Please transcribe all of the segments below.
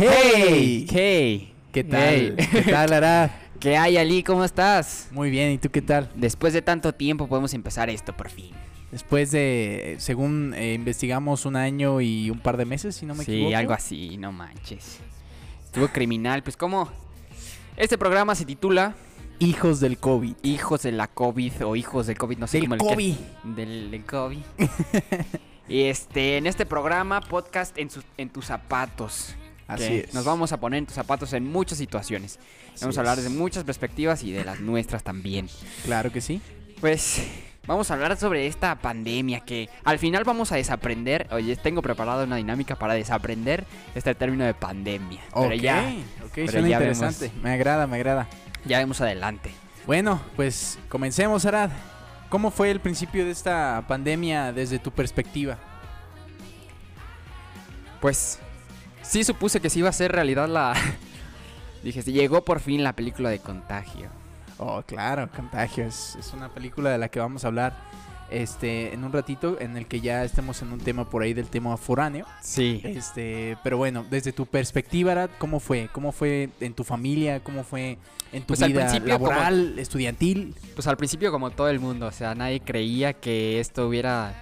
¡Hey! Hey. ¿Qué tal? Hey. ¿Qué tal, Arad? ¿Qué hay, Ali? ¿Cómo estás? Muy bien, ¿y tú qué tal? Después de tanto tiempo podemos empezar esto por fin. Después de, según eh, investigamos, un año y un par de meses, si no me sí, equivoco. algo así, no manches. Estuvo criminal, pues ¿cómo? Este programa se titula Hijos del COVID. Hijos de la COVID o Hijos del COVID, no sé Del cómo el que- COVID. Del, del COVID. y este, en este programa, podcast en, sus- en tus zapatos. Así es. Nos vamos a poner en tus zapatos en muchas situaciones. Así vamos a hablar de muchas perspectivas y de las nuestras también. Claro que sí. Pues vamos a hablar sobre esta pandemia que al final vamos a desaprender. Oye, tengo preparada una dinámica para desaprender este término de pandemia. Pero ok, ya, ok, pero suena ya interesante. Me agrada, me agrada. ya vemos adelante. Bueno, pues comencemos, Arad. ¿Cómo fue el principio de esta pandemia desde tu perspectiva? Pues sí supuse que sí iba a ser realidad la... Dije, llegó por fin la película de contagio. Oh, claro, Contagio es, es una película de la que vamos a hablar este en un ratito en el que ya estemos en un tema por ahí del tema foráneo. Sí. Este, pero bueno, desde tu perspectiva, Arad, ¿cómo fue? ¿Cómo fue en tu familia? ¿Cómo fue en tu Pues al vida como- laboral, estudiantil? Pues al principio como todo el mundo, o sea, nadie creía que esto hubiera,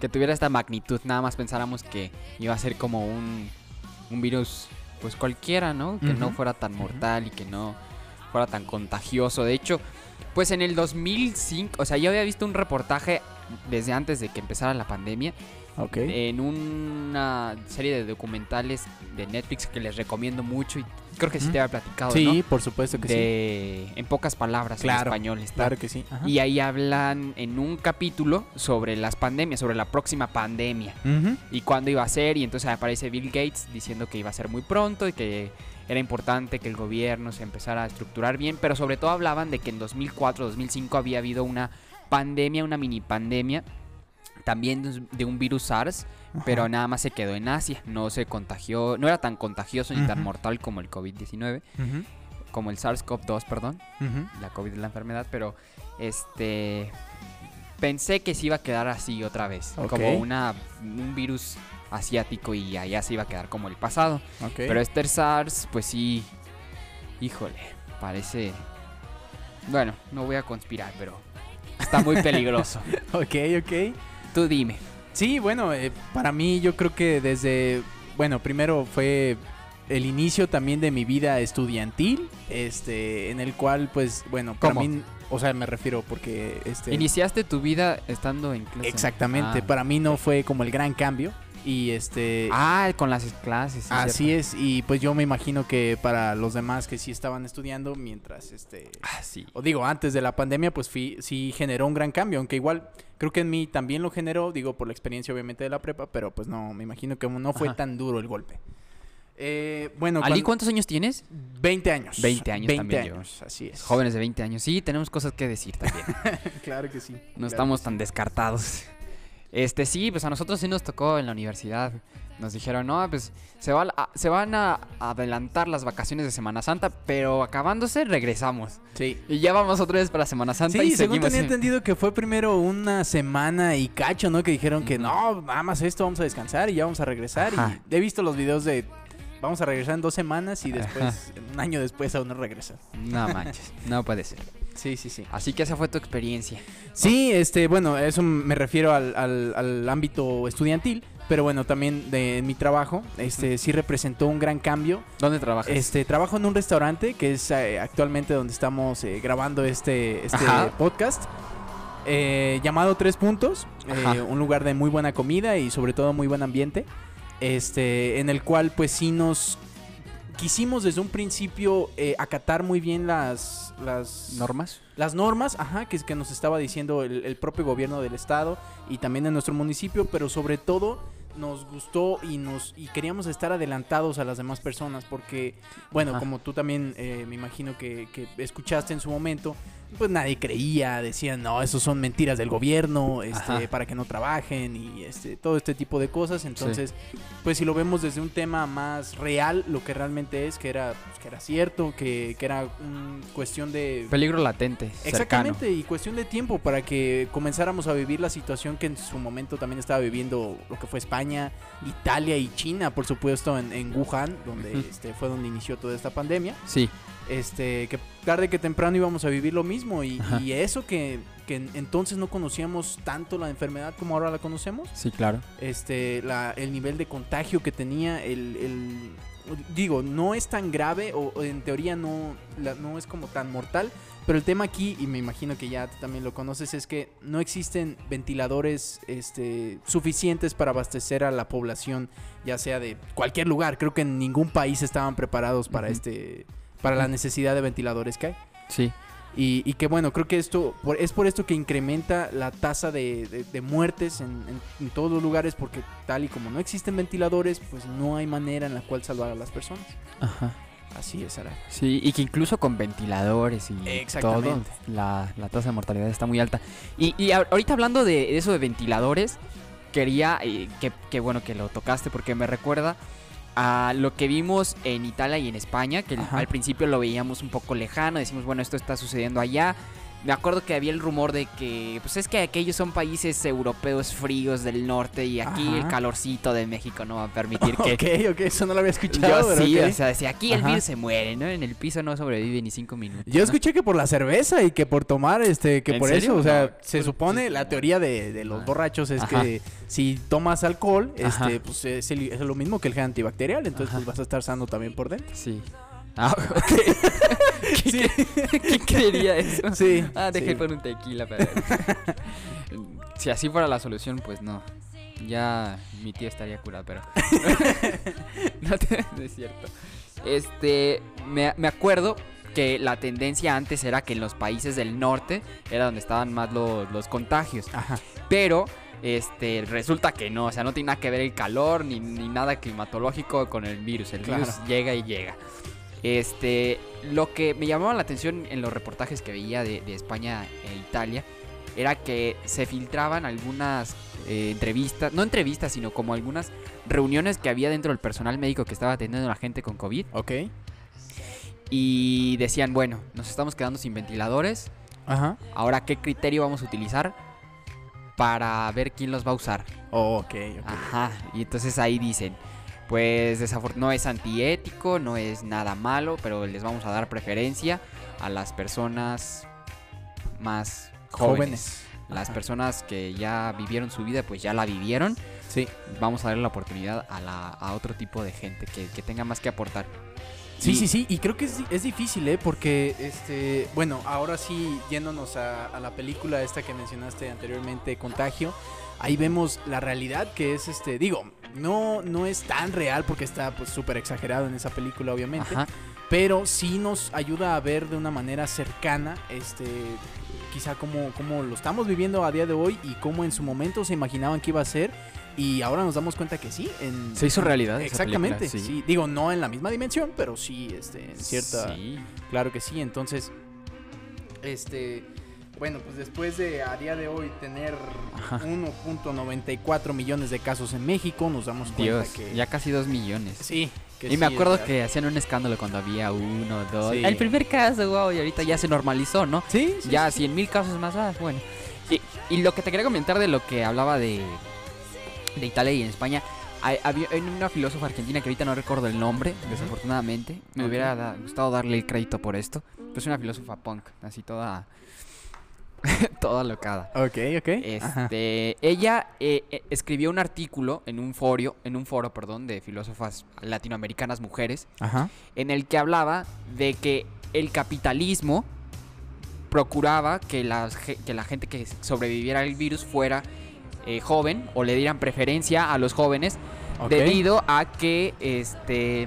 que tuviera esta magnitud, nada más pensáramos que iba a ser como un, un virus, pues cualquiera, ¿no? Que no fuera tan mortal y que no fuera tan contagioso. De hecho, pues en el 2005, o sea, yo había visto un reportaje desde antes de que empezara la pandemia Ok. en una serie de documentales de Netflix que les recomiendo mucho y creo que sí te había platicado, sí, ¿no? por supuesto que sí. De, en pocas palabras Claro, en español está. Claro que sí. Ajá. Y ahí hablan en un capítulo sobre las pandemias, sobre la próxima pandemia y cuándo iba a ser. Y entonces aparece Bill Gates diciendo que iba a ser muy pronto y que era importante que el gobierno se empezara a estructurar bien. Pero sobre todo hablaban de que en 2004, 2005 había habido una pandemia, una mini pandemia. También de un- virus SARS, pero nada más se quedó en Asia. No se contagió, no era tan contagioso ni tan mortal como el COVID-19, Ujú. como el SARS-CoV-2, perdón la COVID es la enfermedad, pero este pensé que se iba a quedar así otra vez, como una un virus asiático y allá se iba a quedar como el pasado. Pero este SARS, pues sí, híjole, parece bueno, no voy a conspirar, pero está muy peligroso. ok, ok. Tú dime. Sí, bueno, eh, para mí yo creo que desde, bueno, primero fue el inicio también de mi vida estudiantil, este, en el cual, pues, bueno, para mí, o sea, me refiero porque, este, Iniciaste tu vida estando en clase. exactamente, Ah. para mí no fue como el gran cambio y este, Ah, con las clases. sí, así cierto. es y pues yo me imagino que para los demás que sí estaban estudiando mientras, este, Ah, sí. o digo, antes de la pandemia, pues fui- sí generó un gran cambio, aunque igual creo que en mí también lo generó, digo, por la experiencia obviamente de la prepa, pero pues no, me imagino que no fue Ajá. tan duro el golpe. Eh, bueno, Ali, ¿cuántos años tienes? 20 años. 20 años también yo. años, así es. Jóvenes de 20 años. Sí, tenemos cosas que decir también. claro que sí. No claro estamos tan descartados. Este, sí, pues a nosotros sí nos tocó en la universidad. Nos dijeron, no, pues se, va a- se van a adelantar las vacaciones de Semana Santa, pero acabándose regresamos. Sí. Y ya vamos otra vez para Semana Santa Sí, y según seguimos. tenía en- entendido que fue primero una semana y cacho, ¿no? Que dijeron que no, nada más esto, vamos a descansar y ya vamos a regresar. Ajá. Y he visto los videos de vamos a regresar en dos semanas y Ajá. después, un año después aún no regresan. No manches, no puede ser. Sí, sí, sí. Así que esa fue tu experiencia. Sí, este, bueno, eso me refiero al, al- al ámbito estudiantil, pero bueno, también de mi trabajo, este, sí representó un gran cambio. ¿Dónde trabajas? Este, trabajo en un restaurante que es eh, actualmente donde estamos eh, grabando este, este Ajá. podcast. eh, llamado Tres Puntos, un lugar de muy buena comida y sobre todo muy buen ambiente, este, en el cual pues sí nos quisimos desde un principio eh, acatar muy bien las, las ¿Normas? las normas, ajá, que que nos estaba diciendo el, el propio gobierno del estado y también de nuestro municipio, pero sobre todo nos gustó y nos y queríamos estar adelantados a las demás personas porque, bueno, Ajá. como tú también eh, me imagino que, que escuchaste en su momento, pues nadie creía, decían, no, esos son mentiras del gobierno, este, Ajá. para que no trabajen y este, todo este tipo de cosas. Entonces, pues si lo vemos desde un tema más real, lo que realmente es, que era, pues, que era cierto, que, que era un cuestión de... Peligro latente. Exactamente, y cuestión de tiempo para que comenzáramos a vivir la situación que en su momento también estaba viviendo lo que fue España España, Italia y China, por supuesto, en, en Wuhan, donde este, fue donde inició toda esta pandemia. Sí, Este, que tarde que temprano íbamos a vivir lo mismo. Y, eso que, que en- entonces no conocíamos tanto la enfermedad como ahora la conocemos. sí, claro. Este, la, el nivel de contagio que tenía, el, el- digo, no es tan grave o, o en teoría no, la- no es como tan mortal, pero el tema aquí, y me imagino que ya tú también lo conoces, es que no existen ventiladores este, suficientes para abastecer a la población, ya sea de cualquier lugar. Creo que en ningún país estaban preparados para este, para la necesidad de ventiladores que hay. Sí. Y, y que bueno, creo que esto por- es por esto que incrementa la tasa de, de- de muertes en, en- en todos los lugares, porque tal y como no existen ventiladores, pues no hay manera en la cual salvar a las personas. Ajá. Así es, Ara. Sí, y que incluso con ventiladores y todo, la, la tasa de mortalidad está muy alta. Y, y ahorita hablando de eso de ventiladores, quería eh, que, que bueno que lo tocaste porque me recuerda a lo que vimos en Italia y en España, que Ajá. al principio lo veíamos un poco lejano, decimos, bueno, esto está sucediendo allá. Me acuerdo que había el rumor de que, pues es que aquellos son países europeos fríos del norte y aquí Ajá. el calorcito de México no va a permitir que... Ok, ok, eso no lo había escuchado. Yo sí, o sea, si aquí el virus se muere, ¿no? En el piso no sobrevive ni cinco minutos. Yo ¿no? escuché que por la cerveza y que por tomar, este, que ¿En por serio? eso, o sea, No, se por- supone sí, la teoría de, de los Ah. borrachos es Ajá. que si tomas alcohol, este, pues es, el- es lo mismo que el gel antibacterial, entonces pues vas a estar sano también por dentro. Sí. Ah, ¿Qué, ¿Quién creería eso? Sí. Ah, dejé sí. por un tequila, pero... si así fuera la solución, pues no. Ya mi tío estaría curado, pero... no, te- no es cierto. Este, me, me acuerdo que la tendencia antes era que en los países del norte era donde estaban más los, los contagios. Ajá. Pero este resulta que no, o sea, no tiene nada que ver el calor ni, ni nada climatológico con el virus. El Claro. virus llega y llega. Este, lo que me llamaba la atención en los reportajes que veía de, de España e Italia era que se filtraban algunas eh, entrevistas, no entrevistas, sino como algunas reuniones que había dentro del personal médico que estaba atendiendo a la gente con COVID Ok. y decían, bueno, nos estamos quedando sin ventiladores, Ajá. ahora qué criterio vamos a utilizar para ver quién los va a usar. Oh, ok, ok. Ajá, y entonces ahí dicen, pues no es antiético, no es nada malo, pero les vamos a dar preferencia a las personas más jóvenes. Jóvenes. Las Ajá. personas que ya vivieron su vida, pues ya la vivieron. Sí. Vamos a darle la oportunidad a, la, a otro tipo de gente que, que tenga más que aportar. Sí, Y- sí, sí, y creo que es, di- es difícil, ¿eh? Porque, este, bueno, ahora sí, yéndonos a, a la película esta que mencionaste anteriormente, Contagio, ahí vemos la realidad que es, este, digo, no, no es tan real porque está pues súper exagerado en esa película, obviamente, Ajá. pero sí nos ayuda a ver de una manera cercana, este, quizá cómo, cómo lo estamos viviendo a día de hoy y cómo en su momento se imaginaban que iba a ser. Y ahora nos damos cuenta que sí. En, Se hizo realidad esa Exactamente. película, sí. sí. Digo, no en la misma dimensión, pero sí, este, en cierta. Sí. Claro que sí. Entonces, este. Bueno, pues después de a día de hoy tener Ajá. 1.94 millones de casos en México, nos damos cuenta Dios, que. ya casi dos millones. Sí. que Y me acuerdo que hacían un escándalo cuando había uno, dos. Sí. El primer caso, wow, y ahorita ya se normalizó, ¿no? Sí, sí, ya sí. 100 mil casos más, ah, bueno. Y, y lo que te quería comentar de lo que hablaba de, de Italia y en España, hay, había una filósofa argentina que ahorita no recuerdo el nombre, desafortunadamente. Me hubiera da- gustado darle el crédito por esto. Pero es una filósofa punk, así toda. toda locada. Ok, ok. Ajá. Este, ella eh, eh, escribió un artículo en un foro, en un foro, perdón, de filósofas latinoamericanas mujeres, Ajá. en el que hablaba de que el capitalismo procuraba que, ge- que la gente que sobreviviera al virus fuera eh, joven o le dieran preferencia a los jóvenes debido a que este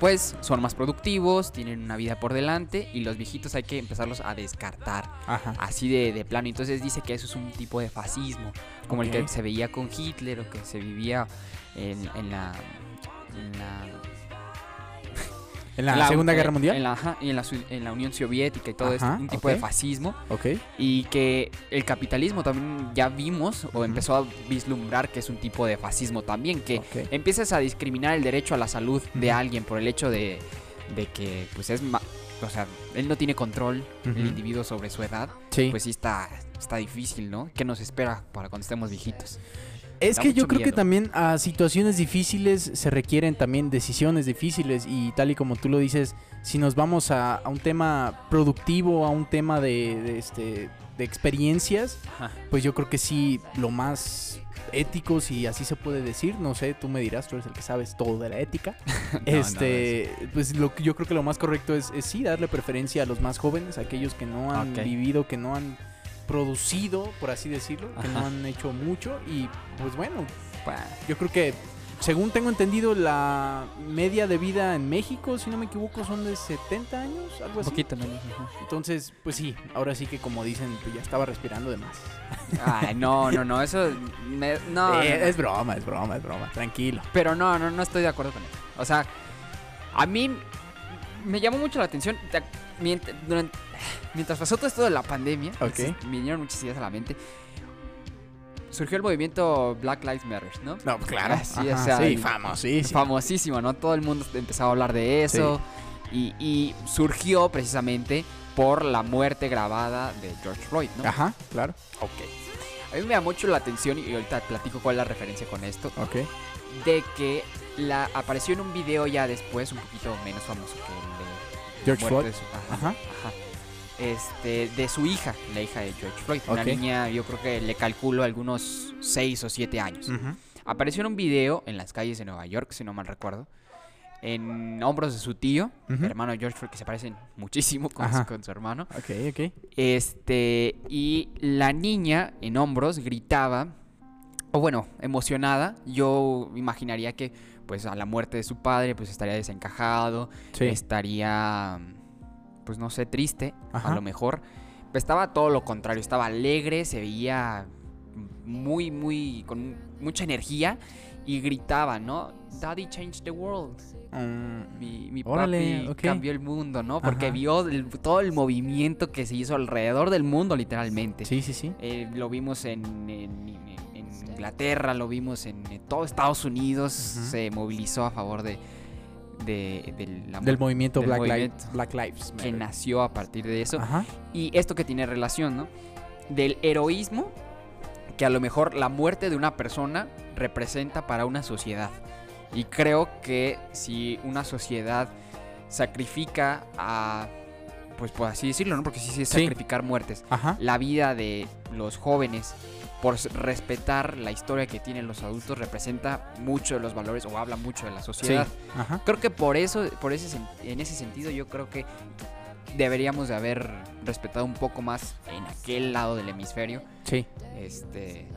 pues son más productivos, tienen una vida por delante y los viejitos hay que empezarlos a descartar Ajá. así de, de plano. Entonces dice que eso es un tipo de fascismo, como el que se veía con Hitler o que se vivía en, en la... En la, En la, la- Segunda Guerra Mundial. En la, ajá, y en la, en la Unión Soviética y todo Ajá, un tipo de fascismo. Ok. Y que el capitalismo también ya vimos o empezó a vislumbrar que es un tipo de fascismo también, que ok. empiezas a discriminar el derecho a la salud de alguien por el hecho de, de que pues es... ma- o sea, él no tiene control, el individuo, sobre su edad Sí. pues sí está, está difícil, ¿no? ¿Qué nos espera para cuando estemos viejitos? Es Da que yo creo que también a situaciones difíciles se requieren también decisiones difíciles y tal y como tú lo dices, si nos vamos a, a un tema productivo, a un tema de, de, este, de experiencias, Ajá. pues yo creo que sí, lo más ético, si así se puede decir, no sé, tú me dirás, tú eres el que sabes todo de la ética. no, este, pues lo que yo creo que lo más correcto es, es sí darle preferencia a los más jóvenes, a aquellos que no han vivido, que no han producido, por así decirlo, que no han hecho mucho y pues bueno, yo creo que según tengo entendido la media de vida en México, si no me equivoco, son de 70 años, algo Un así. poquito menos. ajá. Entonces, pues sí, ahora sí que como dicen, pues ya estaba respirando de más. Ay, no, no, no, eso. me- no, no, Eh, no. Es broma, es broma, es broma, tranquilo. Pero no, no, no estoy de acuerdo con eso. O sea, a mí me llamó mucho la atención. Te- mient- durante- mientras pasó todo esto de la pandemia, me vinieron muchas ideas a la mente. Surgió el movimiento Black Lives Matter, ¿no? No, pues claro. Ajá, o sea, sí, el- famosísimo. Famosísimo, ¿no? Todo el mundo empezaba a hablar de eso. Y, y surgió precisamente por la muerte grabada de George Floyd, ¿no? Ajá, claro. Ok. A mí me da mucho la atención, y ahorita platico cuál es la referencia con esto, Ok. de que la apareció en un video ya después, un poquito menos famoso que George Floyd. de su- ajá, Ajá. ajá. Este, de su hija, la hija de George Floyd. Una niña, yo creo que le calculo algunos 6 o 7 años. Apareció en un video en las calles de Nueva York, si no mal recuerdo, en hombros de su tío, Ujú. hermano de George Floyd, que se parecen muchísimo con, su, con su hermano. Ok, ok. Este, y la niña en hombros gritaba, o bueno, emocionada. Yo imaginaría que, pues, a la muerte de su padre, pues estaría desencajado, Sí. estaría, pues, no sé, triste, Ajá. a lo mejor. Pero estaba todo lo contrario, estaba alegre, se veía muy, muy, con mucha energía y gritaba, ¿no? Daddy changed the world. Mi, mi Órale, papi cambió el mundo, ¿no? Porque Ajá. vio el- todo el movimiento que se hizo alrededor del mundo, literalmente. sí, sí, sí. Eh, lo vimos en, en- en- en Inglaterra, lo vimos en, en todo Estados Unidos, se movilizó a favor de, de, de la Del movimiento del Black, movimiento Black Lives que nació a partir de eso. Ajá. Y esto que tiene relación, ¿no? Del heroísmo que a lo mejor la muerte de una persona representa para una sociedad. Y creo que si una sociedad sacrifica a, pues por así decirlo, ¿no? Porque sí, sí es Sí. sacrificar muertes, Ajá. la vida de los jóvenes por respetar la historia que tienen los adultos representa mucho de los valores o habla mucho de la Sí. sociedad. Ajá. Creo que por eso, por ese, en ese sentido, yo creo que deberíamos de haber respetado un poco más en aquel lado del hemisferio, Sí. este,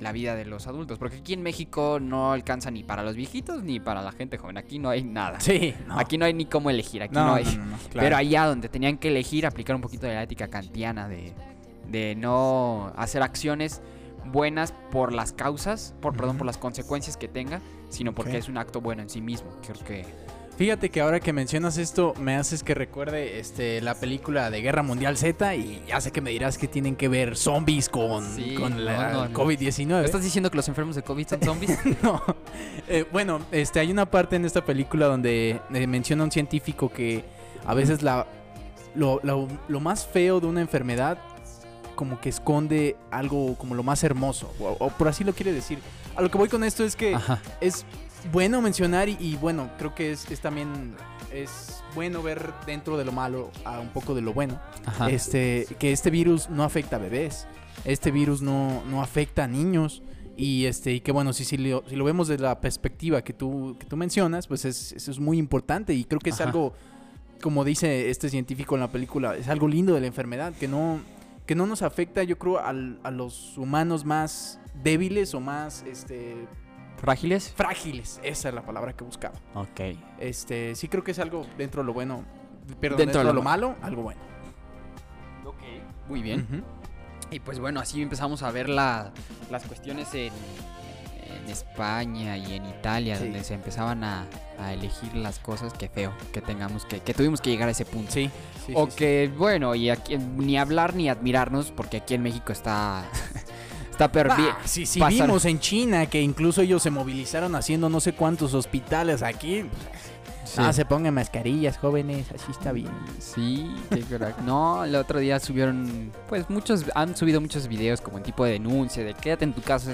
la vida de los adultos, porque aquí en México no alcanza ni para los viejitos ni para la gente joven. Aquí no hay nada. Sí. No. Aquí no hay ni cómo elegir. Aquí no, no, hay. no, claro. Pero allá donde tenían que elegir, aplicar un poquito de la ética kantiana de, de no hacer acciones buenas por las causas, por perdón, por las consecuencias que tenga, sino porque es un acto bueno en sí mismo. Creo que Fíjate que ahora que mencionas esto, me haces que recuerde este, la película de Guerra Mundial Z y ya sé que me dirás que tienen que ver zombies con, Sí, con la no, no, no. COVID-19. ¿Estás diciendo que los enfermos de COVID son zombies? No. Eh, bueno, este, hay una parte en esta película donde eh, menciona un científico que a veces la, lo, lo- lo más feo de una enfermedad como que esconde algo como lo más hermoso, o, o por así lo quiere decir. A lo que voy con esto es que Ajá. es bueno mencionar y, y bueno, creo que es, es también es bueno ver dentro de lo malo a un poco de lo bueno. Ajá. Este, que este virus no afecta a bebés. Este virus no, no afecta a niños. Y este, y que bueno, si, si, lo, si lo vemos desde la perspectiva que tú, que tú mencionas, pues es, eso es muy importante. Y creo que es Ajá. algo, como dice este científico en la película, es algo lindo de la enfermedad, que no, que no nos afecta, yo creo, al- a los humanos más débiles o más este, ¿Frágiles? frágiles. Esa es la palabra que buscaba. Ok. Este, sí creo que es algo dentro de lo bueno, perdón, Dentro dentro, de lo lo malo, algo bueno. Muy bien. Ujú. Y pues bueno, así empezamos a ver la- las cuestiones en, en España y en Italia, Sí. donde se empezaban a, a elegir las cosas. Qué feo que tengamos que, que tuvimos que llegar a ese punto. Sí. sí, o sí, sí. que, bueno, y aquí ni hablar ni admirarnos, porque aquí en México está, está. Ah, Bien, sí, sí, vimos en China que incluso ellos se movilizaron haciendo no sé cuántos hospitales aquí. Sí. Ah, se pongan mascarillas, jóvenes, así está bien. Sí, qué crack. No, el otro día subieron, pues muchos, han subido muchos videos como en tipo de denuncia, de quédate en tu casa.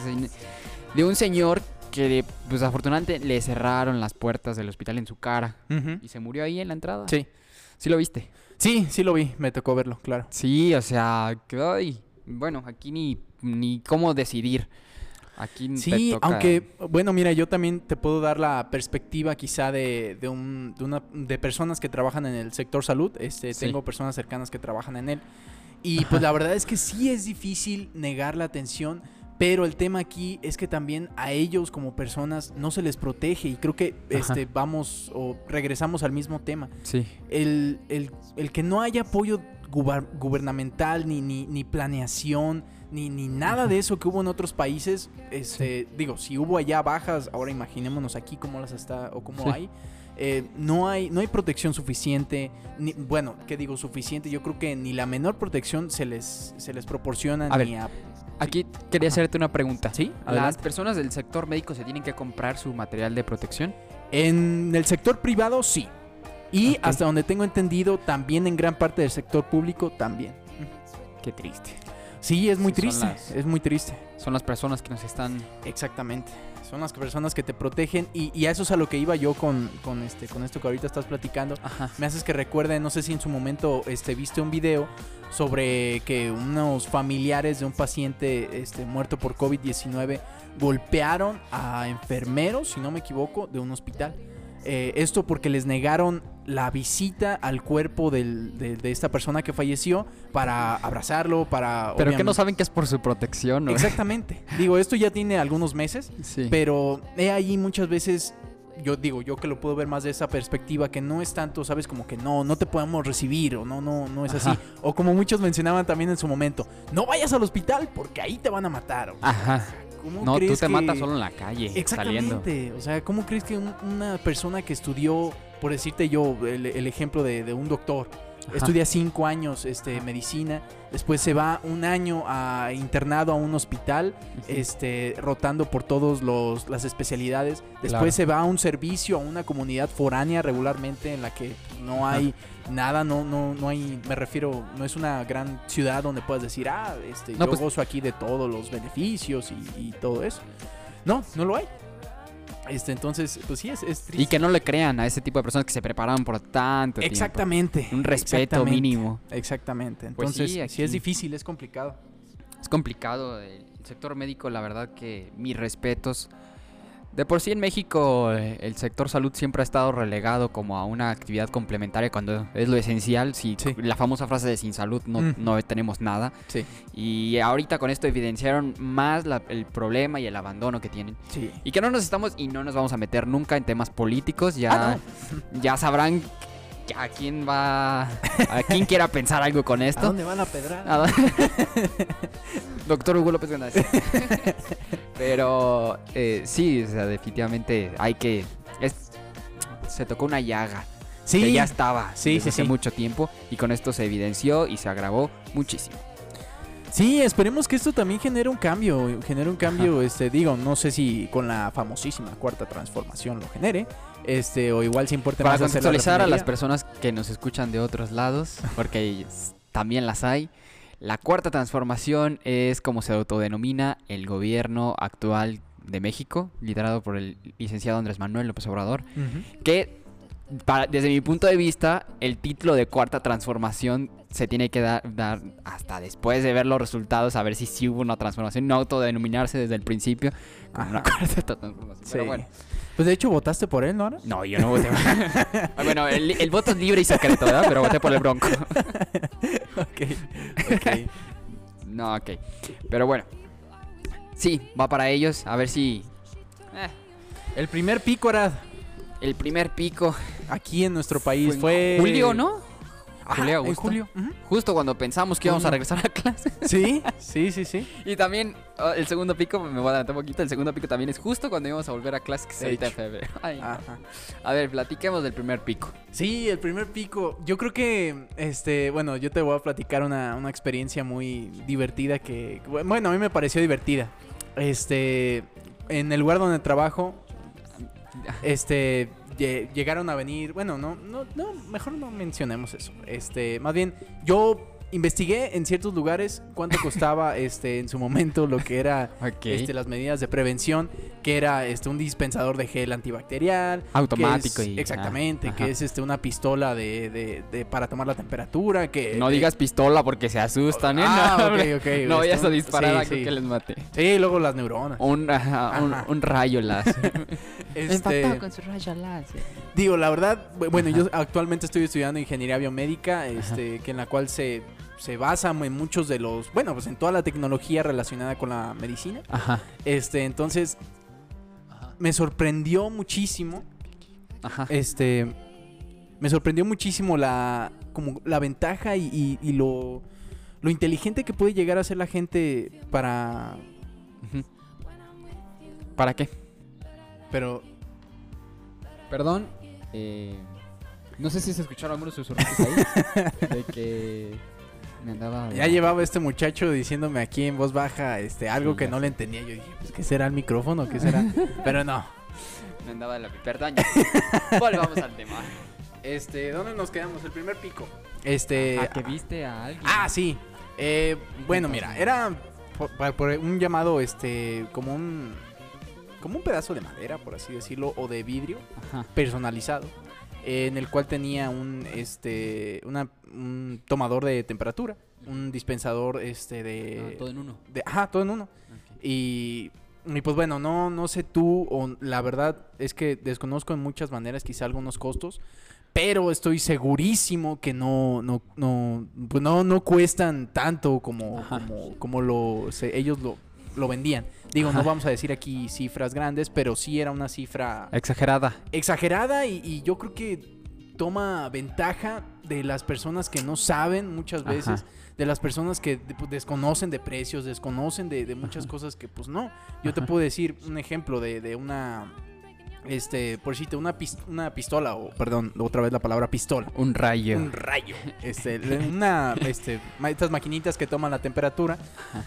de un señor que pues afortunadamente le cerraron las puertas del hospital en su cara y se murió ahí en la entrada. Sí. ¿Sí lo viste? Sí, sí lo vi, me tocó verlo, claro. Sí, o sea, que, ay, bueno, aquí ni, ni cómo decidir. Aquí te Sí, toca- aunque, bueno, mira, yo también te puedo dar la perspectiva quizá de, de, un, de, una, de personas que trabajan en el sector salud. Este, Sí. Tengo personas cercanas que trabajan en él. Y pues la verdad es que sí es difícil negar la atención, pero el tema aquí es que también a ellos como personas no se les protege y creo que Ajá. este, vamos o regresamos al mismo tema. Sí, el, el- el que no haya apoyo gubernamental, ni, ni, ni planeación, ni, ni nada de eso que hubo en otros países, este, digo, si hubo allá bajas, ahora imaginémonos aquí cómo las está o cómo Sí. hay. Eh, no hay no hay protección suficiente, ni, bueno, ¿qué digo suficiente? Yo creo que ni la menor protección se les, se les proporciona A ni ver, a... Aquí quería Ajá. hacerte una pregunta. ¿Sí? ¿Las personas del sector médico se tienen que comprar su material de protección? En el sector privado, sí. Y hasta donde tengo entendido, también en gran parte del sector público, también. Qué triste. Sí, es muy triste, las- es muy triste. Son las personas que nos están... Exactamente. Son las personas que te protegen y, y a eso es a lo que iba yo con, con, este, con esto que ahorita estás platicando. Ajá. Me haces que recuerde, no sé si en su momento este, viste un video sobre que unos familiares de un paciente este, muerto por COVID-19 golpearon a enfermeros, si no me equivoco, de un hospital. Eh, esto porque les negaron la visita al cuerpo del- de, de esta persona que falleció para abrazarlo, para... Pero que no saben que es por su protección, ¿no? Exactamente. Digo, esto ya tiene algunos meses, Sí. pero he ahí muchas veces, yo digo, yo que lo puedo ver más de esa perspectiva, que no es tanto, sabes, como que no, no te podemos recibir, o no, no, no es así. O como muchos mencionaban también en su momento, no vayas al hospital porque ahí te van a matar. o- Ajá. ¿Cómo No, tú te que- matas solo en la calle, saliendo. Exactamente. O sea, ¿cómo crees que un- una persona que estudió, por decirte yo, el, el ejemplo de, de un doctor, Ajá. estudia cinco años este, medicina, después se va un año a internado a un hospital, este, rotando por todas las especialidades. Después Claro. se va a un servicio, a una comunidad foránea regularmente en la que no hay nada, no, no, no hay, me refiero, no es una gran ciudad donde puedas decir, ah, este, No, yo pues- gozo aquí de todos los beneficios y, y todo eso. No, no lo hay. Este, entonces, pues sí, es, es triste. Y que no le crean a ese tipo de personas que se prepararon por tanto tiempo. Exactamente. Un respeto exactamente, mínimo. Exactamente. Pues Entonces, sí, sí, aquí- es difícil, es complicado. Es complicado. El sector médico, la verdad que mis respetos. De por sí en México eh, el sector salud siempre ha estado relegado como a una actividad complementaria cuando es lo esencial. Si Sí. La famosa frase de sin salud no, Mm. no tenemos nada. Sí. Y ahorita con esto evidenciaron más la- el problema y el abandono que tienen. Sí. Y que no nos estamos y no nos vamos a meter nunca en temas políticos. Ya, Ah, ya sabrán a quién va, a quién quiera pensar algo con ¿A esto. dónde van a pedrar? ¿A? Doctor Hugo López Hernández. Pero eh, sí, o sea, definitivamente hay que. es- se tocó una llaga Sí, que ya estaba Sí, desde sí, hace sí. mucho tiempo y con esto se evidenció y se agravó muchísimo. sí, esperemos que esto también genere un cambio. Genere un cambio, este, digo, no sé si con la famosísima cuarta transformación lo genere. Este, o igual si importa Para más hacer la contextualizar a las personas que nos escuchan de otros lados, porque también las hay, la cuarta transformación es como se autodenomina el gobierno actual de México, liderado por el licenciado Andrés Manuel López Obrador, Ujú. que para- desde mi punto de vista el título de cuarta transformación se tiene que dar, dar hasta después de ver los resultados, a ver si sí hubo una transformación, no autodenominarse desde el principio como una cuarta transformación. Pero Sí. bueno. Pues de hecho votaste por él, ¿no? No, yo no voté. Ah, bueno, el, el voto es libre y secreto, ¿verdad? Pero voté por el Bronco. ok. Ok. No, ok. Pero bueno. Sí, va para ellos. A ver si. eh, El primer pico, Arad, el primer pico. aquí en nuestro país en fue... Julio, ¿no? Ajá, Julio, en julio. Justo cuando pensamos que íbamos a regresar a clase. Sí, sí, sí, sí. Y también oh, el segundo pico, me voy a adelantar un poquito. El segundo pico también es justo cuando íbamos a volver a clase, que es De en hecho. febrero. Ay, no. Ajá. A ver, platiquemos del primer pico. Sí, el primer pico. Yo creo que, este, bueno, yo te voy a platicar una, una experiencia muy divertida que, bueno, a mí me pareció divertida. Este, en el lugar donde trabajo, este, llegaron a venir, bueno, no, no, no, mejor no mencionemos eso. Este, más bien, yo investigué en ciertos lugares cuánto costaba este en su momento lo que era este, las medidas de prevención, que era este un dispensador de gel antibacterial, que Automático es- y- exactamente, ah, que ajá. es este una pistola de, de- de- para tomar la temperatura, que No de- digas pistola porque se asustan, ¿eh? Ah, no, vayas a disparar sí, a sí. que les mate. Sí, luego las neuronas. Un, ajá, un, Ajá. un rayo láser. Este, con su rayo láser. Digo, la verdad, bu- bueno, Ajá. yo actualmente estoy estudiando ingeniería biomédica, este, que en la cual se, se basa en muchos de los, bueno, pues en toda la tecnología relacionada con la medicina. Ajá. Este, entonces, me sorprendió muchísimo, Ajá. este, me sorprendió muchísimo la, como la ventaja y, y- y lo, lo inteligente que puede llegar a ser la gente para. ¿Para qué? pero, Perdón. eh, no sé si se escucharon algunos susurritos ahí. de que me andaba. ya llevaba este muchacho diciéndome aquí en voz baja, este, algo Sí, que no sé. le entendía. Yo dije, pues, ¿qué será el micrófono? ¿Qué será? pero no. Me andaba la. Perdón. Volvamos al tema. Este, ¿dónde nos quedamos? El primer pico. Este. Ah, que viste a alguien. Ah, sí. Eh, bueno, mira, era por, por un llamado, este, como un. Como un pedazo de madera, por así decirlo, o de vidrio Ajá. personalizado, eh, en el cual tenía un, este, una, un tomador de temperatura, un dispensador, este, de, Ah, todo en uno. de, ajá, todo en uno. Y, y pues bueno, no, no sé tú, o la verdad es que desconozco en muchas maneras quizá algunos costos, pero estoy segurísimo que no, no, no, pues no, no cuestan tanto como, como, como lo, se- ellos lo, lo vendían. Digo, no vamos a decir aquí cifras grandes, pero sí era una cifra Exagerada. exagerada y, y yo creo que toma ventaja de las personas que no saben muchas Ajá. veces, de las personas que pues, desconocen de precios, desconocen de, de muchas Ajá. cosas que pues no. Yo te puedo decir un ejemplo de, de una, este, por decirte, una, una pistola, o perdón, otra vez la palabra pistola. Un rayo. Un rayo. Este, una, este, estas maquinitas que toman la temperatura,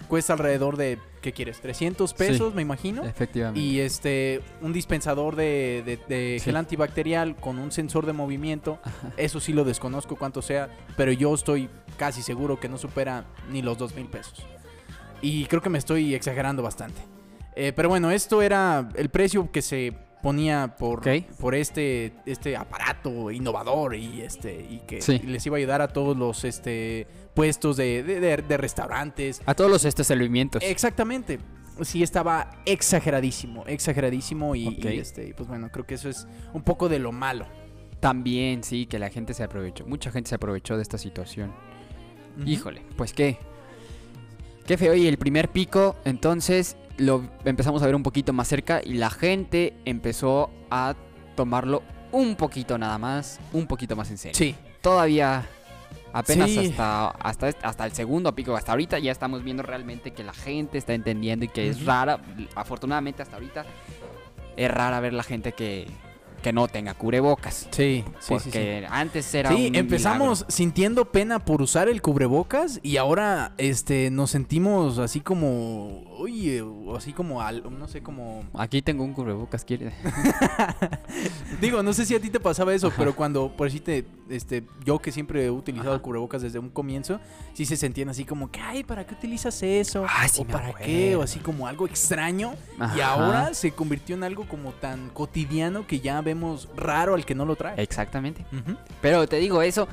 cuesta alrededor de, ¿qué quieres? 300 pesos, me imagino. Efectivamente. Y este, un dispensador de, de- de Sí. gel antibacterial con un sensor de movimiento. Ajá. Eso sí lo desconozco cuánto sea, pero yo estoy casi seguro que no supera ni los dos mil pesos. Y creo que me estoy exagerando bastante. Eh, pero bueno, esto era el precio que se ponía por, por este, este aparato innovador y este y que Sí. les iba a ayudar a todos los este puestos de, de- de- de restaurantes, A todos los estos servimientos. Exactamente. Sí, estaba exageradísimo, exageradísimo y, y, este, y pues bueno, creo que eso es un poco de lo malo. También, sí, que la gente se aprovechó. Mucha gente se aprovechó de esta situación. Híjole, pues qué. Qué feo. Y el primer pico, entonces lo empezamos a ver un poquito más cerca y la gente empezó a tomarlo un poquito nada más, un poquito más en serio. Sí, Todavía apenas Sí. hasta, hasta, hasta el segundo pico, hasta ahorita ya estamos viendo realmente que la gente está entendiendo y que es rara, afortunadamente hasta ahorita es rara ver la gente que, que no tenga cubrebocas. sí, sí, sí, sí. Porque antes era Sí, un empezamos milagro. sintiendo pena por usar el cubrebocas y ahora este nos sentimos así como, oye, o así como al, no sé, como Aquí tengo un cubrebocas, ¿quieres? Digo, no sé si a ti te pasaba eso, Ajá. pero cuando, por si te, este, yo que siempre he utilizado Ajá. cubrebocas desde un comienzo, sí se sentían así como que, ay, ¿para qué utilizas eso? Ah, sí o para qué, o así como algo extraño. Y ahora se convirtió en algo como tan cotidiano que ya vemos raro al que no lo trae. Exactamente. Pero te digo eso.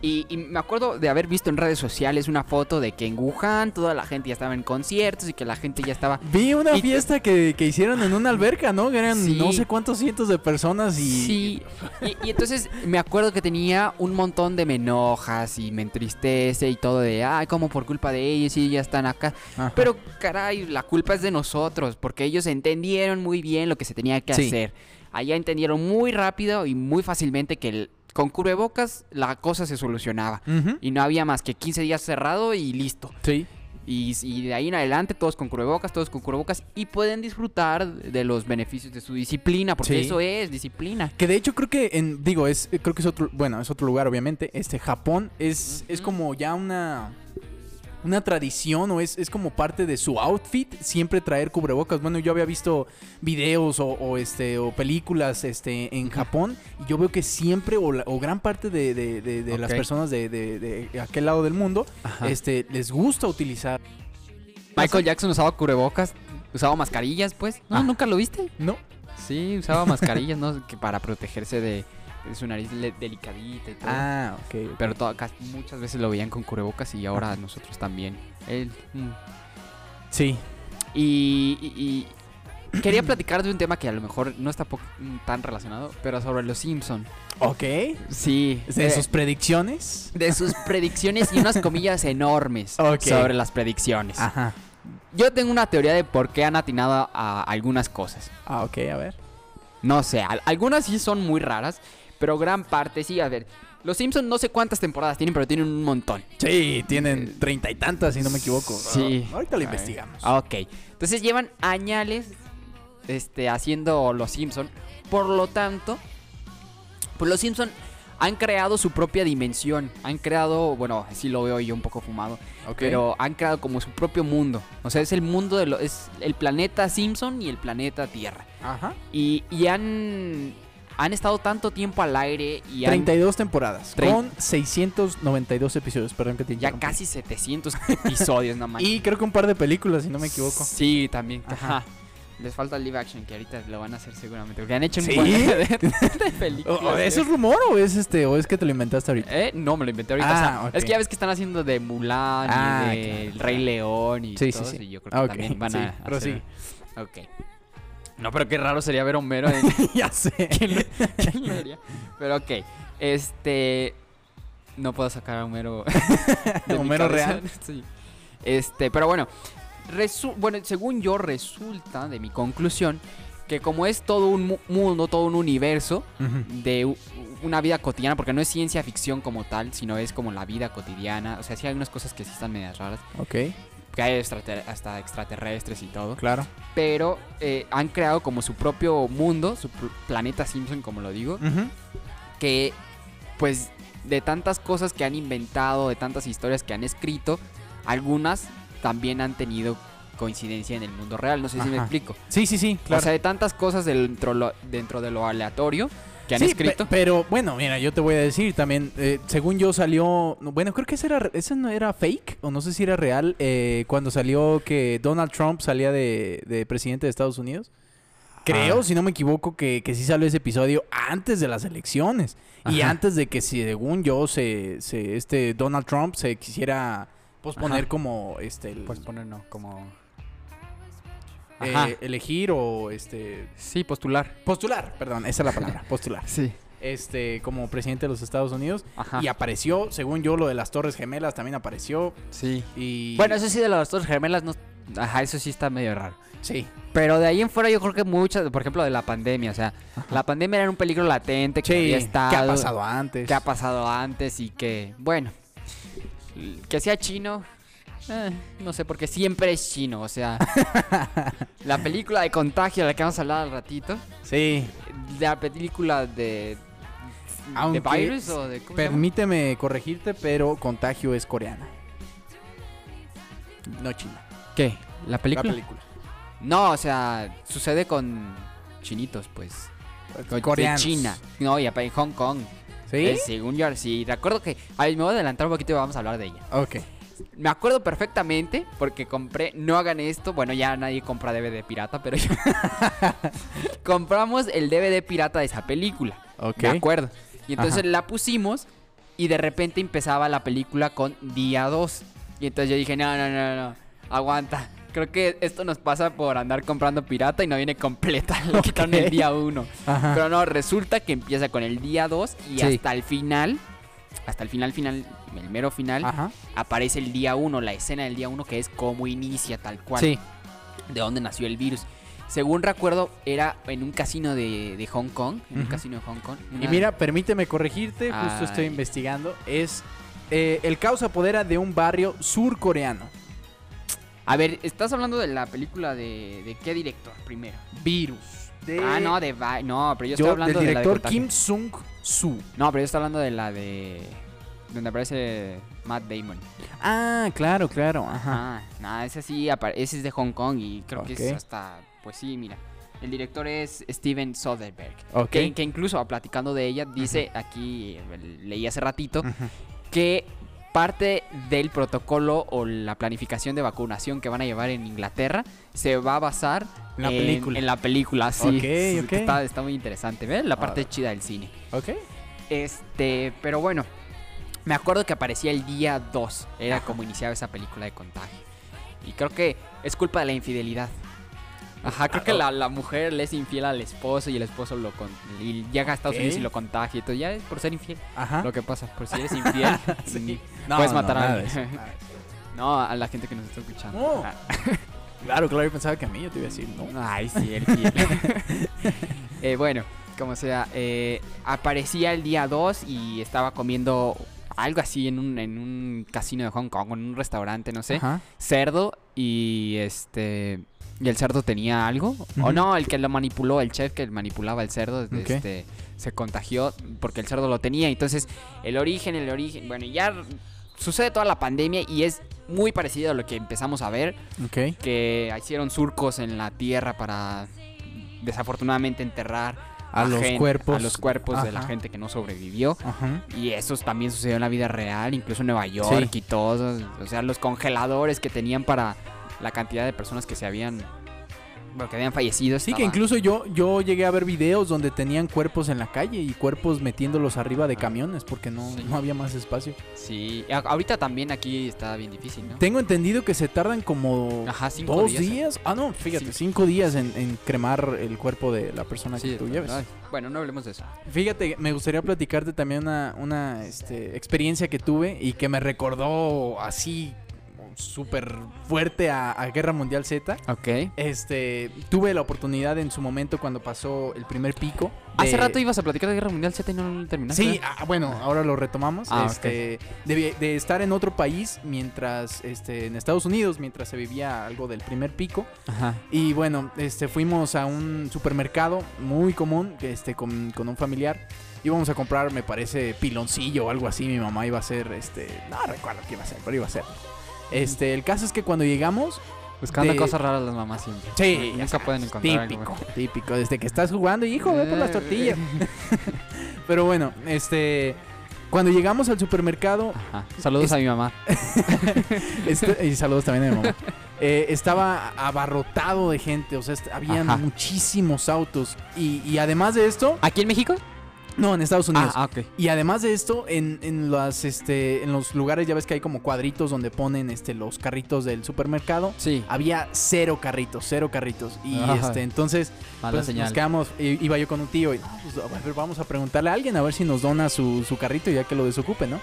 Y, y me acuerdo de haber visto en redes sociales una foto de que en Wuhan toda la gente ya estaba en conciertos y que la gente ya estaba Vi una Y- fiesta que, que hicieron en una alberca, ¿no? Que eran Sí. no sé cuántos cientos de personas y... Sí, y, y entonces me acuerdo que tenía un montón de me enojas y me entristece y todo de, ay, como por culpa de ellos y ya están acá. Ajá. Pero caray, la culpa es de nosotros, porque ellos entendieron muy bien lo que se tenía que Sí. hacer. Allá entendieron muy rápido y muy fácilmente que el- con cubrebocas la cosa se solucionaba. Y no había más que 15 días cerrado y listo. Sí. Y, y de ahí en adelante todos con cubrebocas, todos con cubrebocas y pueden disfrutar de los beneficios de su disciplina, porque Sí. eso es disciplina. Que de hecho creo que en digo es creo que es otro bueno es otro lugar obviamente este Japón es es como ya una una tradición o es, es como parte de su outfit siempre traer cubrebocas. Bueno, yo había visto videos o, o, este o películas este en Japón y yo veo que siempre o, la- o gran parte de, de- de- de las personas de, de- de aquel lado del mundo Ajá. este les gusta utilizar. Michael Jackson usaba cubrebocas, usaba mascarillas, pues. ¿No? Ah. ¿Nunca lo viste? No, Sí, usaba mascarillas, ¿no? Que para protegerse de su nariz delicadita y todo. ah, ok. ok. Pero to- casi- muchas veces lo veían con cubrebocas y ahora nosotros también. Él, mm. sí. Y, y- y quería platicar de un tema que a lo mejor no está po- tan relacionado, pero sobre los Simpson. Ok. Sí. De eh, sus predicciones. de sus predicciones y unas comillas enormes sobre las predicciones. Ajá. Yo tengo una teoría de por qué han atinado a algunas cosas. Ah, ok, a ver. No sé, al- algunas sí son muy raras, pero gran parte sí. A ver, los Simpsons no sé cuántas temporadas tienen, pero tienen un montón. Sí, tienen treinta y tantas, si no me equivoco. Sí. Ah, ahorita lo investigamos. ver. Ok. Entonces llevan añales este, haciendo los Simpson. Por lo tanto, pues los Simpson han creado su propia dimensión. Han creado, bueno, sí lo veo yo un poco fumado, Ok. pero han creado como su propio mundo. O sea, es el mundo de lo, es el planeta Simpson y el planeta Tierra. Ajá. Y, y han han estado tanto tiempo al aire y han 32 temporadas Trein- con 692 episodios, perdón que te ya interrumpí. casi 700 episodios nada más. Y creo que un par de películas, si no me equivoco. Sí, también. Ajá. Les falta el live action que ahorita lo van a hacer seguramente. Porque han hecho un ¿Sí? de, de películas. o ¿Eso es rumor o es este o es que te lo inventaste ahorita? ¿Eh? No, me lo inventé ahorita. o sea, Ah, ok. Es que ya ves que están haciendo de Mulan Ah, y de claro, El. Rey León y Sí, sí, todo sí. eso, Y yo creo que Ah, ok, también van sí, a pero hacer- sí. Ok. No, pero qué raro sería ver a Homero en... ya sé. ¿Quién lo, quién lo haría? Pero ok. Este... No puedo sacar a Homero... de Homero real. Sí. Este, pero bueno. resu- bueno, según yo resulta de mi conclusión que como es todo un mu- mundo, todo un universo de una vida cotidiana, porque no es ciencia ficción como tal, sino es como la vida cotidiana. O sea, sí hay unas cosas que sí están medias raras, Ok, que hay extrater- hasta extraterrestres y todo. claro. Pero eh, han creado como su propio mundo, su pl- planeta Simpson, como lo digo, que pues de tantas cosas que han inventado, de tantas historias que han escrito, algunas también han tenido coincidencia en el mundo real. No sé si me explico. Sí, sí, sí, claro. O sea, de tantas cosas dentro, lo- dentro de lo aleatorio que han Sí, escrito. pe- pero bueno, mira, yo te voy a decir también, eh, según yo salió, bueno, creo que ese, era, ese no era fake, o no sé si era real, eh, cuando salió que Donald Trump salía de, de presidente de Estados Unidos. Creo, Ah. si no me equivoco, que, que sí salió ese episodio antes de las elecciones. Y antes de que, según yo, se, se- este Donald Trump se quisiera posponer Ajá. como este el- Pues poner no, como... eh, elegir o este Sí, postular. postular, perdón, esa es la palabra, postular. Sí. Este, como presidente de los Estados Unidos. Ajá. Y apareció, según yo, lo de las Torres Gemelas también apareció. Sí. Y. Bueno, eso sí de las dos gemelas no... Ajá, eso sí está medio raro. sí. Pero de ahí en fuera yo creo que muchas, por ejemplo, de la pandemia, o sea, la pandemia era un peligro latente que Sí. había ¿Qué estado, ha pasado antes? qué ha pasado antes y que, bueno, que sea chino, eh, no sé, porque siempre es chino, o sea, la película de contagio de la que vamos a hablar al ratito, Sí. la película de... Aunque ¿De virus o de? Permíteme corregirte, pero Contagio es coreana. No china. ¿Qué? ¿La La película? No, o sea, sucede con chinitos, pues. Con- Coreanos. De China. No, y en Hong Kong. ¿Sí? Eh, según yo, sí. Recuerdo que. A ver, me voy a adelantar un poquito y vamos a hablar de ella. Ok. Me acuerdo perfectamente porque compré. No hagan esto. Bueno, ya nadie compra DVD pirata, pero yo. Compramos el DVD pirata de esa película. Ok. Me acuerdo. Y entonces Ajá. la pusimos y de repente empezaba la película con día 2. Y entonces yo dije, no, no, no, no, aguanta. Creo que esto nos pasa por andar comprando pirata y no viene completa. Le quitaron el día 1. Ajá. Pero no, resulta que empieza con el día 2 y Sí. hasta el final, hasta el final, final, el mero final, Ajá. aparece el día 1, la escena del día 1 que es cómo inicia tal cual Sí. de dónde nació el virus. Según recuerdo, era en un casino de, de Hong Kong. En un casino de Hong Kong. Y mira, permíteme corregirte, justo estoy investigando. Es. eh, el caos apodera de un barrio surcoreano. A ver, estás hablando de la película de, de qué director primero. Virus. De, Ah, no, de No, pero yo estoy hablando del de la de director. Kim Sung Soo. No, pero yo estoy hablando de la de. Donde aparece Matt Damon. Ah, claro, claro. Ajá. Ah, nada, ese sí, ese es de Hong Kong y creo que es hasta, pues sí, mira. El director es Steven Soderbergh. Ok. Que, que incluso platicando de ella, dice aquí, leí hace ratito, que parte del protocolo o la planificación de vacunación que van a llevar en Inglaterra se va a basar En la en, película. en la película, sí. Está, está muy interesante, ¿ves? La parte chida del cine. Ok. Este, pero bueno, me acuerdo que aparecía el día 2, era como iniciaba esa película de contagio. Y creo que es culpa de la infidelidad. Ajá, creo que la, la mujer le es infiel al esposo y el esposo lo con- y llega a Estados. Unidos y lo contagia. Entonces ya es por ser infiel. Ajá. Lo que pasa, por si eres infiel, Sí. ni- No, puedes no, matar a alguien. no a la gente que nos está escuchando. Ah. Claro, claro, yo pensaba que a mí yo te iba a decir, no. Ay, sí, el fiel. Eh, bueno, como sea, eh, aparecía el día 2 y estaba comiendo algo así en un, en un casino de Hong Kong, en un restaurante, no sé, Ajá. cerdo y este... Y el cerdo tenía algo. O no, el que lo manipuló, el chef que manipulaba el cerdo, Ok. este, se contagió porque el cerdo lo tenía. Entonces, el origen, el origen, bueno, ya sucede toda la pandemia y es muy parecido a lo que empezamos a ver que hicieron surcos en la tierra para desafortunadamente enterrar A los cuerpos. a los cuerpos de la gente que no sobrevivió Ajá. y eso también sucedió en la vida real incluso en Nueva York y todo o sea los congeladores que tenían para la cantidad de personas que se habían bueno, que habían fallecido Sí, que incluso yo, yo llegué a ver videos donde tenían cuerpos en la calle y cuerpos metiéndolos arriba de camiones porque no, Sí. no había más espacio. sí a- ahorita también aquí está bien difícil no Tengo entendido que se tardan como Ajá, cinco dos días, días. Ah, no, fíjate, Sí. cinco días en, en cremar el cuerpo de la persona Sí, que tú lleves. bueno no hablemos de eso Fíjate, me gustaría platicarte también una, una este, experiencia que tuve y que me recordó así súper fuerte a, a Guerra Mundial Z. ok Este, tuve la oportunidad en su momento cuando pasó el primer pico. hace rato ibas a platicar de Guerra Mundial Z y no lo terminaste Sí, ah, bueno, ahora lo retomamos. Ah, este, de, de estar en otro país mientras, este, en Estados Unidos, mientras se vivía algo del primer pico. ajá Y bueno, este, fuimos a un supermercado muy común, este, con, con un familiar. Íbamos a comprar, me parece, piloncillo o algo así. Mi mamá iba a hacer, este, no recuerdo qué iba a hacer, pero iba a hacer. Este, el caso es que cuando llegamos, Buscando de- cosas raras las mamás siempre. sí, Nunca sabes, pueden encontrar Típico, típico. Desde que estás jugando, hijo, ve por las tortillas. Pero bueno, este, cuando llegamos al supermercado, Ajá. Saludos Es- a mi mamá. Este- y saludos también a mi mamá. Eh, estaba abarrotado de gente, o sea, habían Ajá. muchísimos autos. Y, y además de esto, ¿Aquí en México? No, en Estados Unidos. Ah, ah, ok. Y además de esto, en, en las, este, en los lugares ya ves que hay como cuadritos donde ponen este, los carritos del supermercado. Sí. Había cero carritos, cero carritos. Y Ajá. este, entonces, pues, señal. nos quedamos, iba yo con un tío y no, pues, a ver, vamos a preguntarle a alguien a ver si nos dona su, su carrito ya que lo desocupe, ¿no?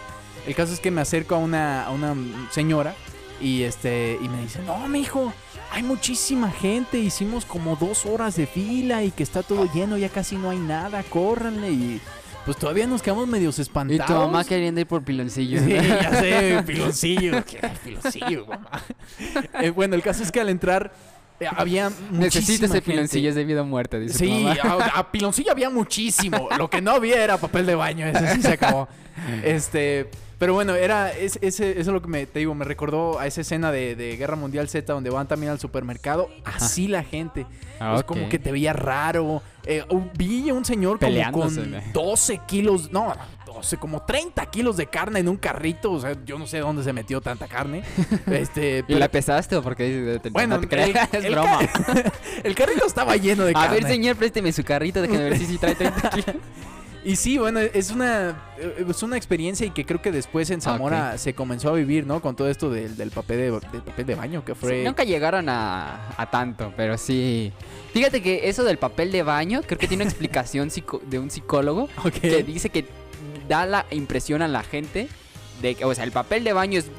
El caso es que me acerco a una, a una señora y este y me dice, no, mijo, hay muchísima gente, hicimos como dos horas de fila y que está todo lleno, ya casi no hay nada, córranle y pues todavía nos quedamos medios Y espantados. tu mamá queriendo ir por piloncillo. Sí, ya sé, piloncillo. ¿Qué piloncillo, mamá? Eh, bueno, el caso es que al entrar eh, había Necesito ese piloncillo, es debido a muerte, dice tu Sí, mamá. a, a piloncillo había muchísimo. Lo que no había era papel de baño. Ese sí se acabó. Este, pero bueno, era es- ese, eso es lo que me te digo, me recordó a esa escena de, de Guerra Mundial Z donde van también al supermercado. Así la gente. Ah, Es como que te veía raro. Eh, vi a un señor como con ¿no? 12 kilos, no, 12, como 30 kilos de carne en un carrito. O sea, yo no sé dónde se metió tanta carne. Este, ¿Y pero- la pesaste o porque te, Bueno, no te creas? el- es el broma. el carrito estaba lleno de A carne. ver, señor, présteme su carrito, déjeme ver si sí trae 30 kilos. Y sí, bueno, es una, eh, es una experiencia y que creo que después en Zamora se comenzó a vivir, ¿no? Con todo esto del, del papel, de, del papel de baño, que fue... Sí, nunca llegaron a, a tanto, pero sí. Fíjate que eso del papel de baño, creo que tiene una explicación de un psicólogo que dice que da la impresión a la gente de que, o sea, el papel de baño es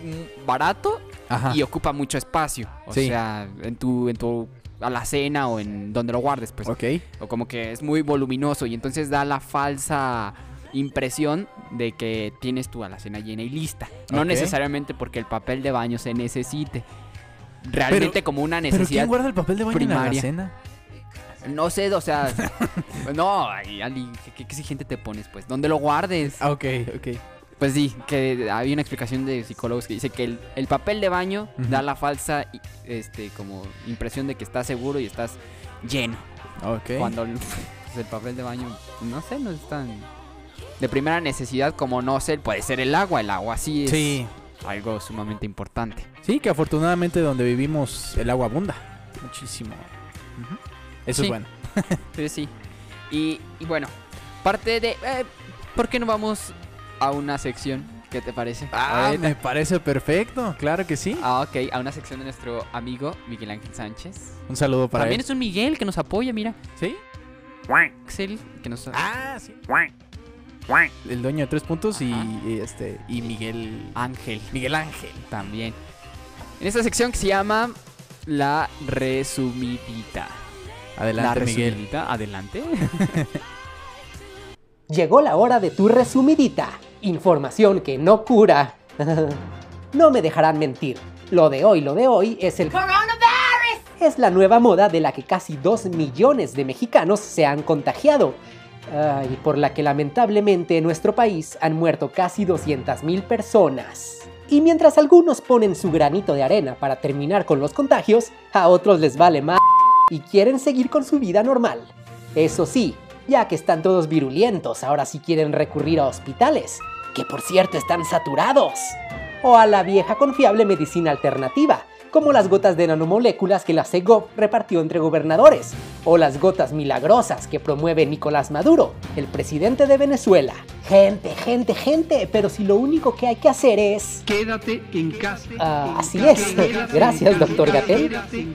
barato Ajá. y ocupa mucho espacio. O Sí. sea, en tu, en tu alacena o en donde lo guardes, pues. Ok. O como que es muy voluminoso y entonces da la falsa impresión de que tienes tu alacena llena y lista. No necesariamente porque el papel de baño se necesite. Realmente como una ¿Pero quién necesidad. guarda el papel de baño en la alacena? No sé, o sea. no, Ali, ¿qué, qué exigente te pones, pues. ¿Dónde lo guardes? Ah, ok, ok. Pues sí, que había una explicación de psicólogos que dice que el, el papel de baño da la falsa este, como impresión de que estás seguro y estás lleno. Ok. Cuando el, pues, el papel de baño, no sé, no es tan de primera necesidad como no sé, puede ser el agua. El agua sí es Sí, algo sumamente importante. sí, que afortunadamente donde vivimos el agua abunda muchísimo. Eso Sí. es bueno. Sí, sí. Y, y bueno, parte de... eh, ¿Por qué no vamos a una sección? ¿Qué te parece? Ah, me parece perfecto, claro que sí. Ah, ok, a una sección de nuestro amigo Miguel Ángel Sánchez. Un saludo para También él. es un Miguel que nos apoya, mira. ¿Sí? Axel, que nos... Ah, sí. El dueño de tres puntos y, este y Miguel Ángel Miguel Ángel. también. En esta sección que se llama La Resumidita. Adelante, la Miguel. resumidita, adelante. Llegó la hora de tu resumidita. Información que no cura. no me dejarán mentir. Lo de hoy, lo de hoy es el Es la nueva moda de la que casi 2 millones de mexicanos se han contagiado. y por la que lamentablemente en nuestro país han muerto casi 200 mil personas. Y mientras algunos ponen su granito de arena para terminar con los contagios, a otros les vale más y quieren seguir con su vida normal. Eso sí, ya que están todos virulentos, ahora sí quieren recurrir a hospitales, que por cierto están saturados. O a la vieja confiable medicina alternativa, como las gotas de nanomoléculas que la CEGOP repartió entre gobernadores, o las gotas milagrosas que promueve Nicolás Maduro, el presidente de Venezuela. Gente, gente, gente, pero si lo único que hay que hacer es... Quédate en casa. Ah, así es. Gracias, doctor Gatel.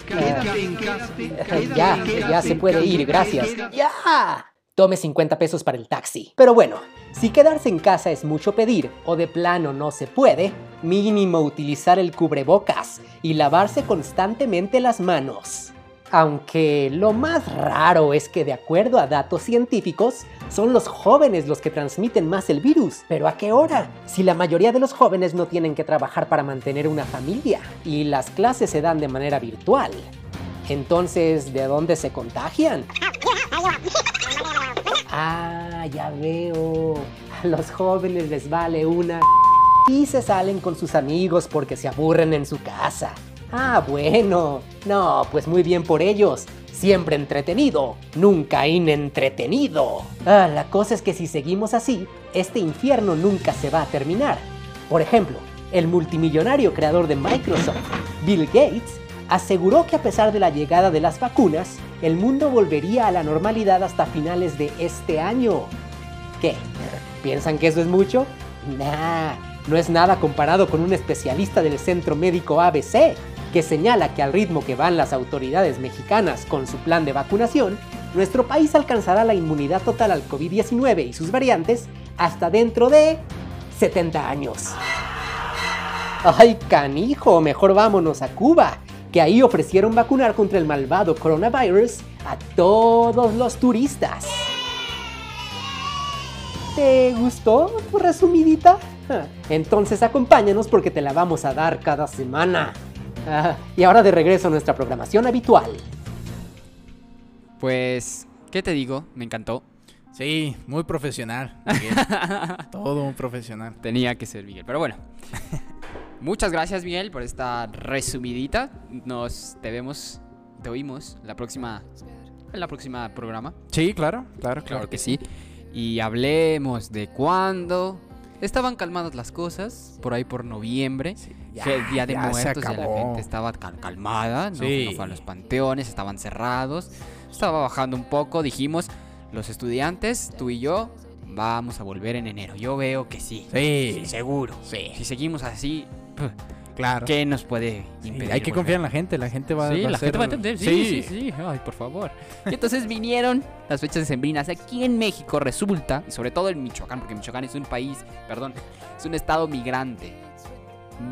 Casa. Ya, ya se puede ir, gracias. ¡Ya! Tome 50 pesos para el taxi. Pero bueno, si quedarse en casa es mucho pedir o de plano no se puede, mínimo utilizar el cubrebocas y lavarse constantemente las manos. Aunque lo más raro es que de acuerdo a datos científicos, son los jóvenes los que transmiten más el virus. ¿Pero a qué hora? Si la mayoría de los jóvenes no tienen que trabajar para mantener una familia y las clases se dan de manera virtual. Entonces, ¿de dónde se contagian? Ah, ya veo. A los jóvenes les vale una y se salen con sus amigos porque se aburren en su casa. Ah, bueno. No, pues muy bien por ellos. Siempre entretenido, nunca inentretenido. Ah, la cosa es que si seguimos así, este infierno nunca se va a terminar. Por ejemplo, el multimillonario creador de Microsoft, Bill Gates, aseguró que a pesar de la llegada de las vacunas, el mundo volvería a la normalidad hasta finales de este año. ¿Qué? ¿Piensan que eso es mucho? Nah, no es nada comparado con un especialista del Centro Médico ABC, que señala que al ritmo que van las autoridades mexicanas con su plan de vacunación, nuestro país alcanzará la inmunidad total al COVID-19 y sus variantes hasta dentro de 70 años. ¡Ay, canijo! Mejor vámonos a Cuba, que ahí ofrecieron vacunar contra el malvado coronavirus a todos los turistas. ¿Te gustó tu resumidita? Ja, Entonces acompáñanos porque te la vamos a dar cada semana. Ah, y ahora de regreso a nuestra programación habitual. Pues, ¿qué te digo? Me encantó. Sí, muy profesional. Todo un profesional. Tenía que ser Miguel. Pero bueno. Muchas gracias, Miguel, por esta resumidita. Nos te vemos, te oímos la próxima, en la próxima programa. Sí, claro, claro, claro. Claro que sí. Y hablemos de cuándo estaban calmadas las cosas, por ahí por noviembre. ya, que el Día de ya Muertos, ya la gente estaba cal- calmada, no, Sí. no fue a los panteones, estaban cerrados, estaba bajando un poco, dijimos, los estudiantes, tú y yo, vamos a volver en enero. Yo veo que sí, Sí, seguro. sí, Si seguimos así, claro. ¿qué nos puede Sí, impedir? hay que confiar en la gente, la gente va, Sí, va a la gente va a entender. Sí, sí, sí, Ay, por favor. Y entonces vinieron las fechas decembrinas aquí en México, resulta, y sobre todo en Michoacán, porque Michoacán es un país, perdón, es un estado migrante.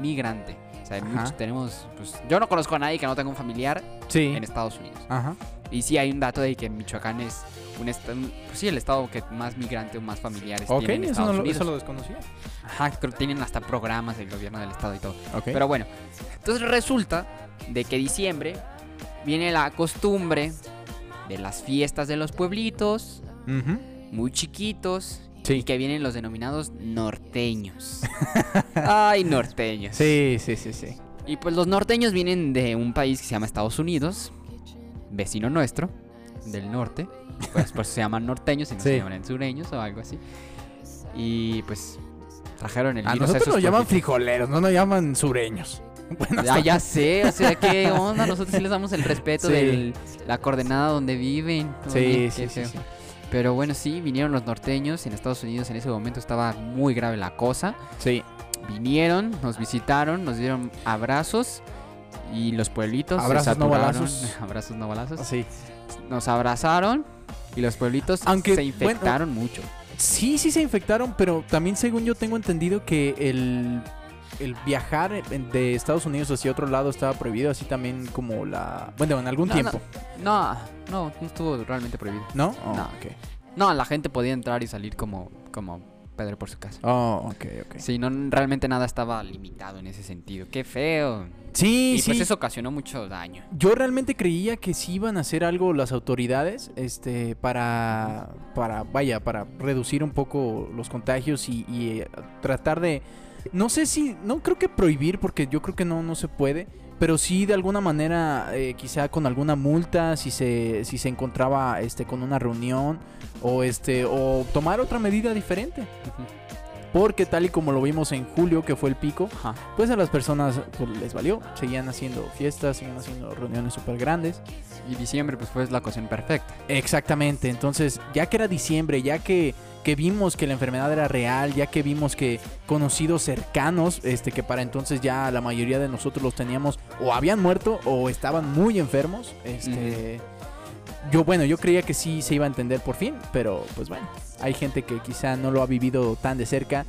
Migrante. O sea, muchos- tenemos, pues, yo no conozco a nadie que no tenga un familiar Sí. en Estados Unidos. Ajá. Y sí hay un dato de que Michoacán es un estado, pues sí, el estado que más migrante o más familiares Ok, tiene en eso, Estados no Unidos. eso lo desconocía. Ajá, creo que tienen hasta programas del gobierno del estado y todo. Ok. Pero bueno, entonces resulta de que diciembre viene la costumbre de las fiestas de los pueblitos, muy chiquitos, Sí. Y que vienen los denominados norteños. Ay, norteños. Sí, sí, sí, sí. Y pues los norteños vienen de un país que se llama Estados Unidos, vecino nuestro, del norte. Pues, pues se llaman norteños y no Sí. se llaman sureños o algo así. Y pues trajeron el A virus nosotros esos nos llaman frijoleros, no nos llaman sureños. Bueno, Ah, ya sé, o sea, ¿qué onda? Nosotros sí les damos el respeto Sí. de la coordenada donde viven. Sí, sí, sí, sí. Pero bueno, sí, vinieron los norteños. En Estados Unidos en ese momento estaba muy grave la cosa. Sí. Vinieron, nos visitaron, nos dieron abrazos y los pueblitos Abrazos, se no balazos. abrazos no balazos. Sí. Nos abrazaron y los pueblitos Aunque, se bueno, infectaron mucho. Sí, sí se infectaron, pero también según yo tengo entendido que el, el viajar de Estados Unidos hacia otro lado estaba prohibido, así también como la... Bueno, en algún No, tiempo, No, no, no estuvo realmente prohibido. ¿no? Oh, No. ok. No, la gente podía entrar y salir como, como Pedro por su casa. Oh, ok, ok. Sí, no, realmente nada estaba limitado en ese sentido. Qué feo. Sí, y sí. pues eso ocasionó mucho daño. Yo realmente creía que sí iban a hacer algo las autoridades, este, para, para, vaya, para reducir un poco los contagios y, y, eh, tratar de, no sé si, no creo que prohibir, porque yo creo que no, no se puede, pero sí de alguna manera, eh, quizá con alguna multa, si se, si se encontraba, este, con una reunión o este, o tomar otra medida diferente, porque tal y como lo vimos en julio, que fue el pico, Ajá. pues a las personas pues, les valió. Seguían haciendo fiestas, seguían haciendo reuniones súper grandes. Y diciembre pues fue la ocasión perfecta. Exactamente. Entonces, ya que era diciembre, ya que, que vimos que la enfermedad era real, ya que vimos que conocidos cercanos, este, que para entonces ya la mayoría de nosotros los teníamos o habían muerto o estaban muy enfermos, este. Yo, bueno, yo creía que sí se iba a entender por fin, pero pues bueno, hay gente que quizá no lo ha vivido tan de cerca,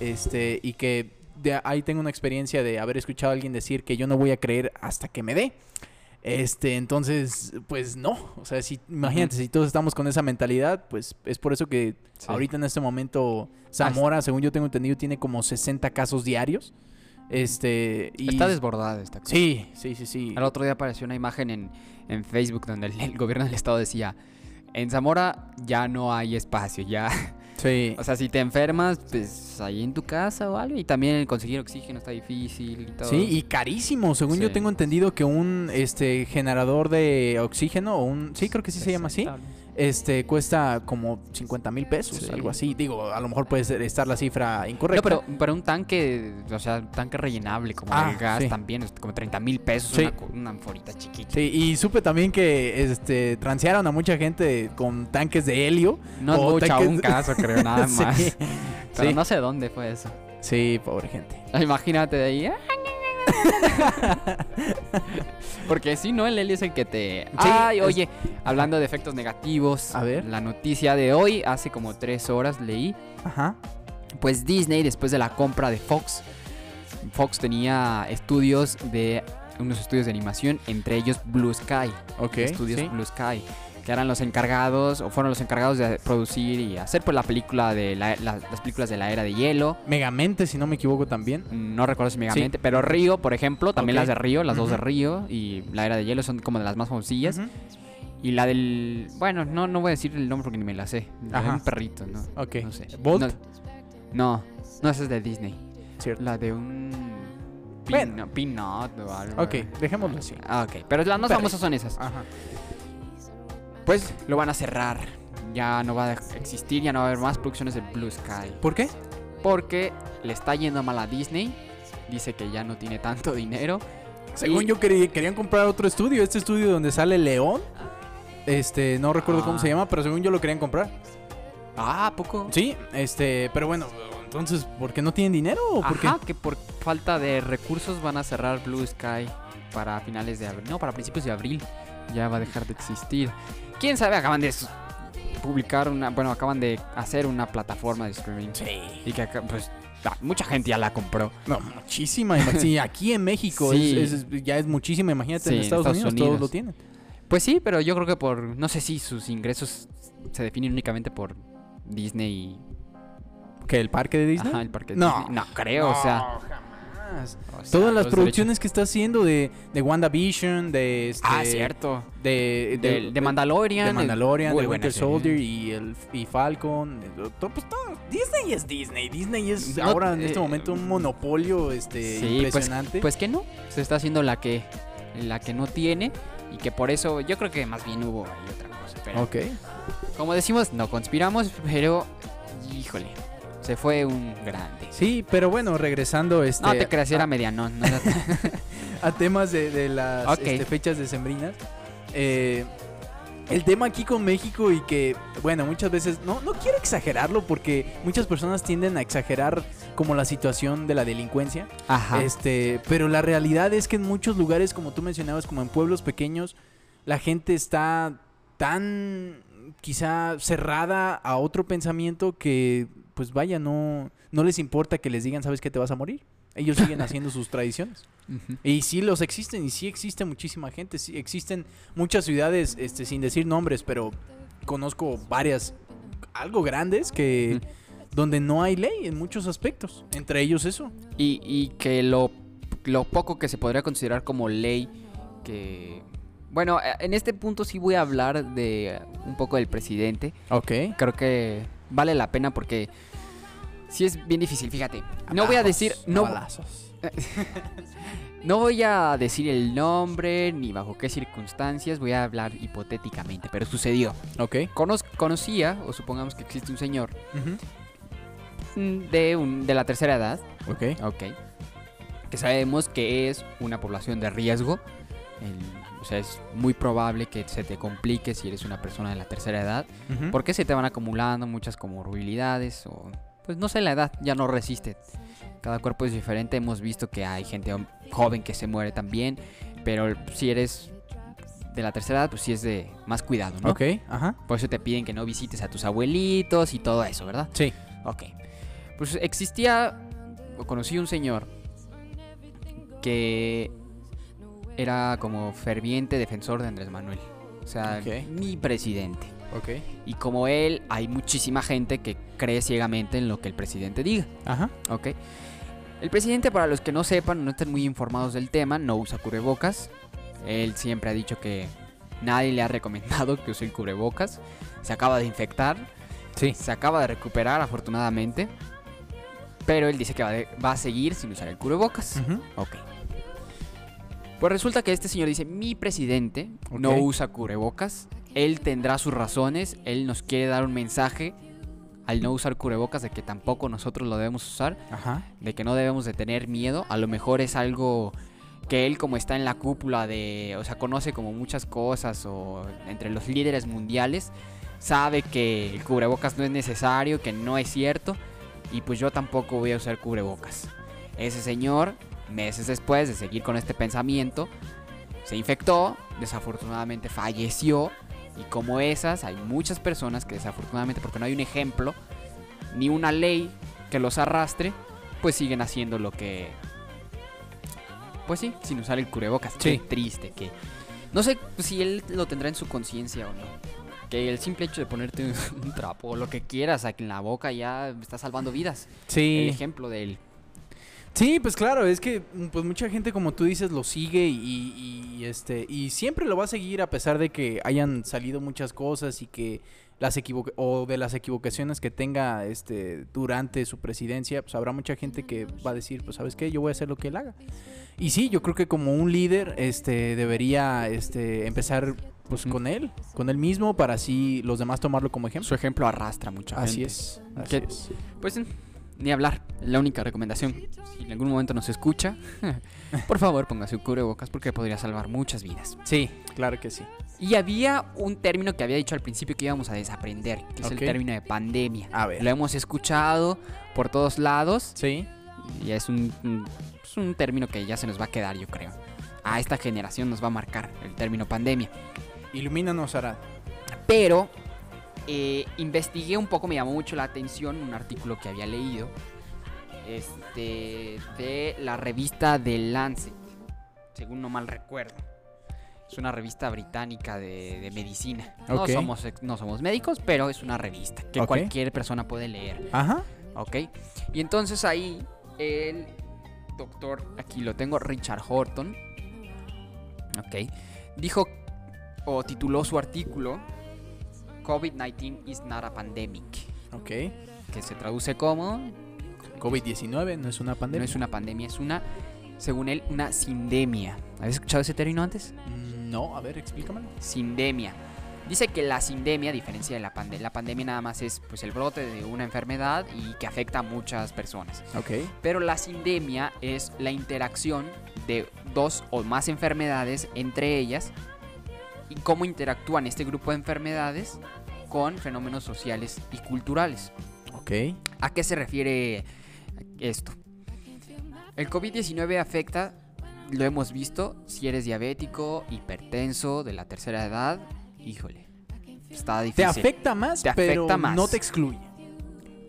este, y que de ahí tengo una experiencia de haber escuchado a alguien decir que yo no voy a creer hasta que me dé. Este, entonces, pues no. O sea, si, imagínate, si todos estamos con esa mentalidad, pues es por eso que Sí. ahorita en este momento Zamora, según yo tengo entendido, tiene como 60 casos diarios. Este, y... Está desbordada esta cosa. Sí, sí, sí, sí. Al otro día apareció una imagen en, en Facebook donde el, el gobierno del estado decía, en Zamora ya no hay espacio, ya... Sí. O sea, si te enfermas, pues ahí en tu casa o algo. Y también conseguir oxígeno está difícil y todo. Sí, y carísimo. Según yo tengo entendido que un este generador de oxígeno o un sí, creo que sí se llama así. Este cuesta como 50 mil pesos, Sí. algo así. Digo, a lo mejor puede ser- estar la cifra No, incorrecta. pero, pero un tanque, o sea, un tanque rellenable como Ah, el gas sí. también, es como 30 mil pesos, Sí. una, una anforita chiquita. Sí, y supe también que este transearon a mucha gente con tanques de helio. No es O mucha, tanques- un caso creo, nada más. Pero no sé dónde fue eso. Sí, pobre gente. Imagínate de ahí. Porque si no, el helio es el que te... Sí, Ay, es- oye, hablando de efectos negativos. A ver. La noticia de hoy, hace como tres horas leí. Ajá. Pues Disney, después de la compra de Fox, Fox tenía estudios de... Unos estudios de animación, entre ellos Blue Sky. Ok. Estudios sí. Blue Sky. Que eran los encargados, o fueron los encargados de producir y hacer pues la película de la- la- las películas de la era de hielo. Megamente, si no me equivoco también. No recuerdo si Megamente, pero Río, por ejemplo, también las de Río, las dos de. Río y la era de hielo son como de las más famosillas. Y la del. Bueno, no, no voy a decir el nombre porque ni me la sé. La de Ajá. un perrito, ¿no? Ok. No sé. ¿Bolt? No, no, no, esa es de Disney. Cierto. La de un. Bueno. Pin- Peanut o algo. Ok, dejémoslo así. Ah, ok. Pero las más famosas son esas. Ajá. Pues lo van a cerrar. Ya no va a existir, ya no va a haber más producciones de Blue Sky. ¿Por qué? Porque le está yendo mal a Disney. Dice que ya no tiene tanto dinero. Según Y- yo quería- querían comprar otro estudio, este estudio donde sale León. Este, no recuerdo cómo Ah. se llama, pero según yo lo querían comprar. Ah, ¿a poco? Sí, este, pero bueno, entonces, ¿por qué no tienen dinero o por Ajá, que por falta de recursos van a cerrar Blue Sky para finales de abril. No, para principios de abril. Ya va a dejar de existir. ¿Quién sabe? Acaban de publicar una... Bueno, acaban de hacer una plataforma de streaming. Sí. Y que acá, pues mucha gente ya la compró. No, muchísima. ima- Sí, aquí en México Sí. es- es- ya es muchísima. Imagínate Sí, en Estados, Estados Unidos, Unidos. todos lo tienen. Pues sí, pero yo creo que por... No sé si sus ingresos se definen únicamente por Disney y... ¿Que el parque de Disney? Ajá, el parque de No. Disney. No, creo, o sea... jamás. O sea, Todas las producciones que está haciendo de, de WandaVision, de este, Ah, cierto. de, De, de Mandalorian. de Mandalorian, de Winter. Soldier y el y Falcon, eh, to- pues todo, Disney es Disney. Disney es No, ahora en este eh, momento un monopolio este, Sí, pues, impresionante. Pues que no, se está haciendo la que, la que no tiene y que por eso yo creo que más bien hubo ahí otra cosa. Pero ok. como decimos, no conspiramos, pero híjole, se fue un grande. Sí, pero bueno, regresando este, No te creas, era medianón. no a temas de, de las este, fechas decembrinas. Eh, el tema aquí con México y que, bueno, muchas veces, no, no quiero exagerarlo porque muchas personas tienden a exagerar como la situación de la delincuencia. Ajá. Este, pero la realidad es que en muchos lugares, como tú mencionabas, como en pueblos pequeños, la gente está tan quizá cerrada a otro pensamiento que, pues vaya, no, no les importa que les digan, sabes que te vas a morir. Ellos siguen haciendo sus tradiciones. Y sí los existen, y sí existe muchísima gente. Sí existen muchas ciudades, este, sin decir nombres, pero conozco varias algo grandes que donde no hay ley en muchos aspectos. Entre ellos eso. Y, y que lo, lo poco que se podría considerar como ley, que... Bueno, en este punto sí voy a hablar de un poco del presidente. Ok. Creo que vale la pena porque sí es bien difícil, fíjate. No voy a decir... No, no voy a decir el nombre ni bajo qué circunstancias, voy a hablar hipotéticamente, pero sucedió. Ok. Conoz- conocía, o supongamos que existe un señor de, un, de la tercera edad, Ok. ok, que sabemos que es una población de riesgo. El- o sea, es muy probable que se te complique si eres una persona de la tercera edad, Ujú. porque se te van acumulando muchas comorbilidades o, pues no sé, la edad ya no resiste. Cada cuerpo es diferente, hemos visto que hay gente joven que se muere también, pero si eres de la tercera edad, pues sí es de más cuidado, ¿no? Ok. Ajá. Por eso te piden que no visites a tus abuelitos y todo eso, ¿verdad? Sí. Ok. Pues existía, conocí un señor que era como ferviente defensor de Andrés Manuel. O sea, mi presidente. Ok. Y como él, hay muchísima gente que cree ciegamente en lo que el presidente diga. Ajá. ¿Ok? El presidente, para los que no sepan, no estén muy informados del tema, no usa cubrebocas. Él siempre ha dicho que nadie le ha recomendado que use el cubrebocas. Se acaba de infectar. Sí. Se acaba de recuperar, afortunadamente. Pero él dice que va, de- va a seguir sin usar el cubrebocas. Ujú. Ok. Pues resulta que este señor dice, mi presidente no usa cubrebocas. Él tendrá sus razones. Él nos quiere dar un mensaje al no usar cubrebocas de que tampoco nosotros lo debemos usar. Ajá. De que no debemos de tener miedo. A lo mejor es algo que él como está en la cúpula de... O sea, conoce como muchas cosas o entre los líderes mundiales. Sabe que el cubrebocas no es necesario, que no es cierto. Y pues yo tampoco voy a usar cubrebocas. Ese señor, meses después de seguir con este pensamiento, se infectó, desafortunadamente falleció. Y como esas, hay muchas personas que desafortunadamente, porque no hay un ejemplo, ni una ley que los arrastre, pues siguen haciendo lo que... Pues sí, sin usar el cubrebocas. Sí. Qué triste que... No sé si él lo tendrá en su conciencia o no. Que el simple hecho de ponerte un trapo o lo que quieras aquí en la boca ya está salvando vidas. El Sí. ejemplo de él. Sí, pues claro, es que mm, pues mucha gente como tú dices lo sigue y, este y siempre lo va a seguir a pesar de que hayan salido muchas cosas y que las o de las equivocaciones que tenga este durante su presidencia, pues habrá mucha gente que va a decir, pues sabes qué, yo voy a hacer lo que él haga. Y sí, yo creo que como un líder este debería este empezar pues con él, con él mismo para así los demás tomarlo como ejemplo. Su ejemplo arrastra mucha Así gente. es. Así es. Pues ni hablar. La única recomendación. Si en algún momento nos escucha, por favor póngase un cubrebocas porque podría salvar muchas vidas. Sí, claro que sí. Y había un término que había dicho al principio que íbamos a desaprender, que es el término de pandemia. A ver. Lo hemos escuchado por todos lados Sí. y es un, un- es un término que ya se nos va a quedar, yo creo. A esta generación nos va a marcar el término pandemia. Ilumínanos, Arad. Pero eh, investigué un poco, me llamó mucho la atención un artículo que había leído este, de la revista The Lancet, según no mal recuerdo. Es una revista británica de, de medicina. No, somos, no somos médicos, pero es una revista que cualquier persona puede leer. Ajá. ¿Ok? Y entonces ahí el doctor, aquí lo tengo, Richard Horton, ¿ok? Dijo o tituló su artículo COVID-19 is not a pandemic. Ok. que se traduce como COVID-19 no es una pandemia. no es una pandemia, es una, según él, una sindemia. ¿Habías escuchado ese término antes? Mm, No, a ver, explícamelo. Sindemia. Dice que la sindemia, a diferencia de la pandemia, la pandemia nada más es pues el brote de una enfermedad y que afecta a muchas personas. Ok. Pero la sindemia es la interacción de dos o más enfermedades entre ellas y cómo interactúan este grupo de enfermedades con fenómenos sociales y culturales. Ok. ¿A qué se refiere esto? El COVID-19 afecta, lo hemos visto, si eres diabético, hipertenso, de la tercera edad, híjole, está Te difícil. afecta más, Te pero afecta más. no te excluye.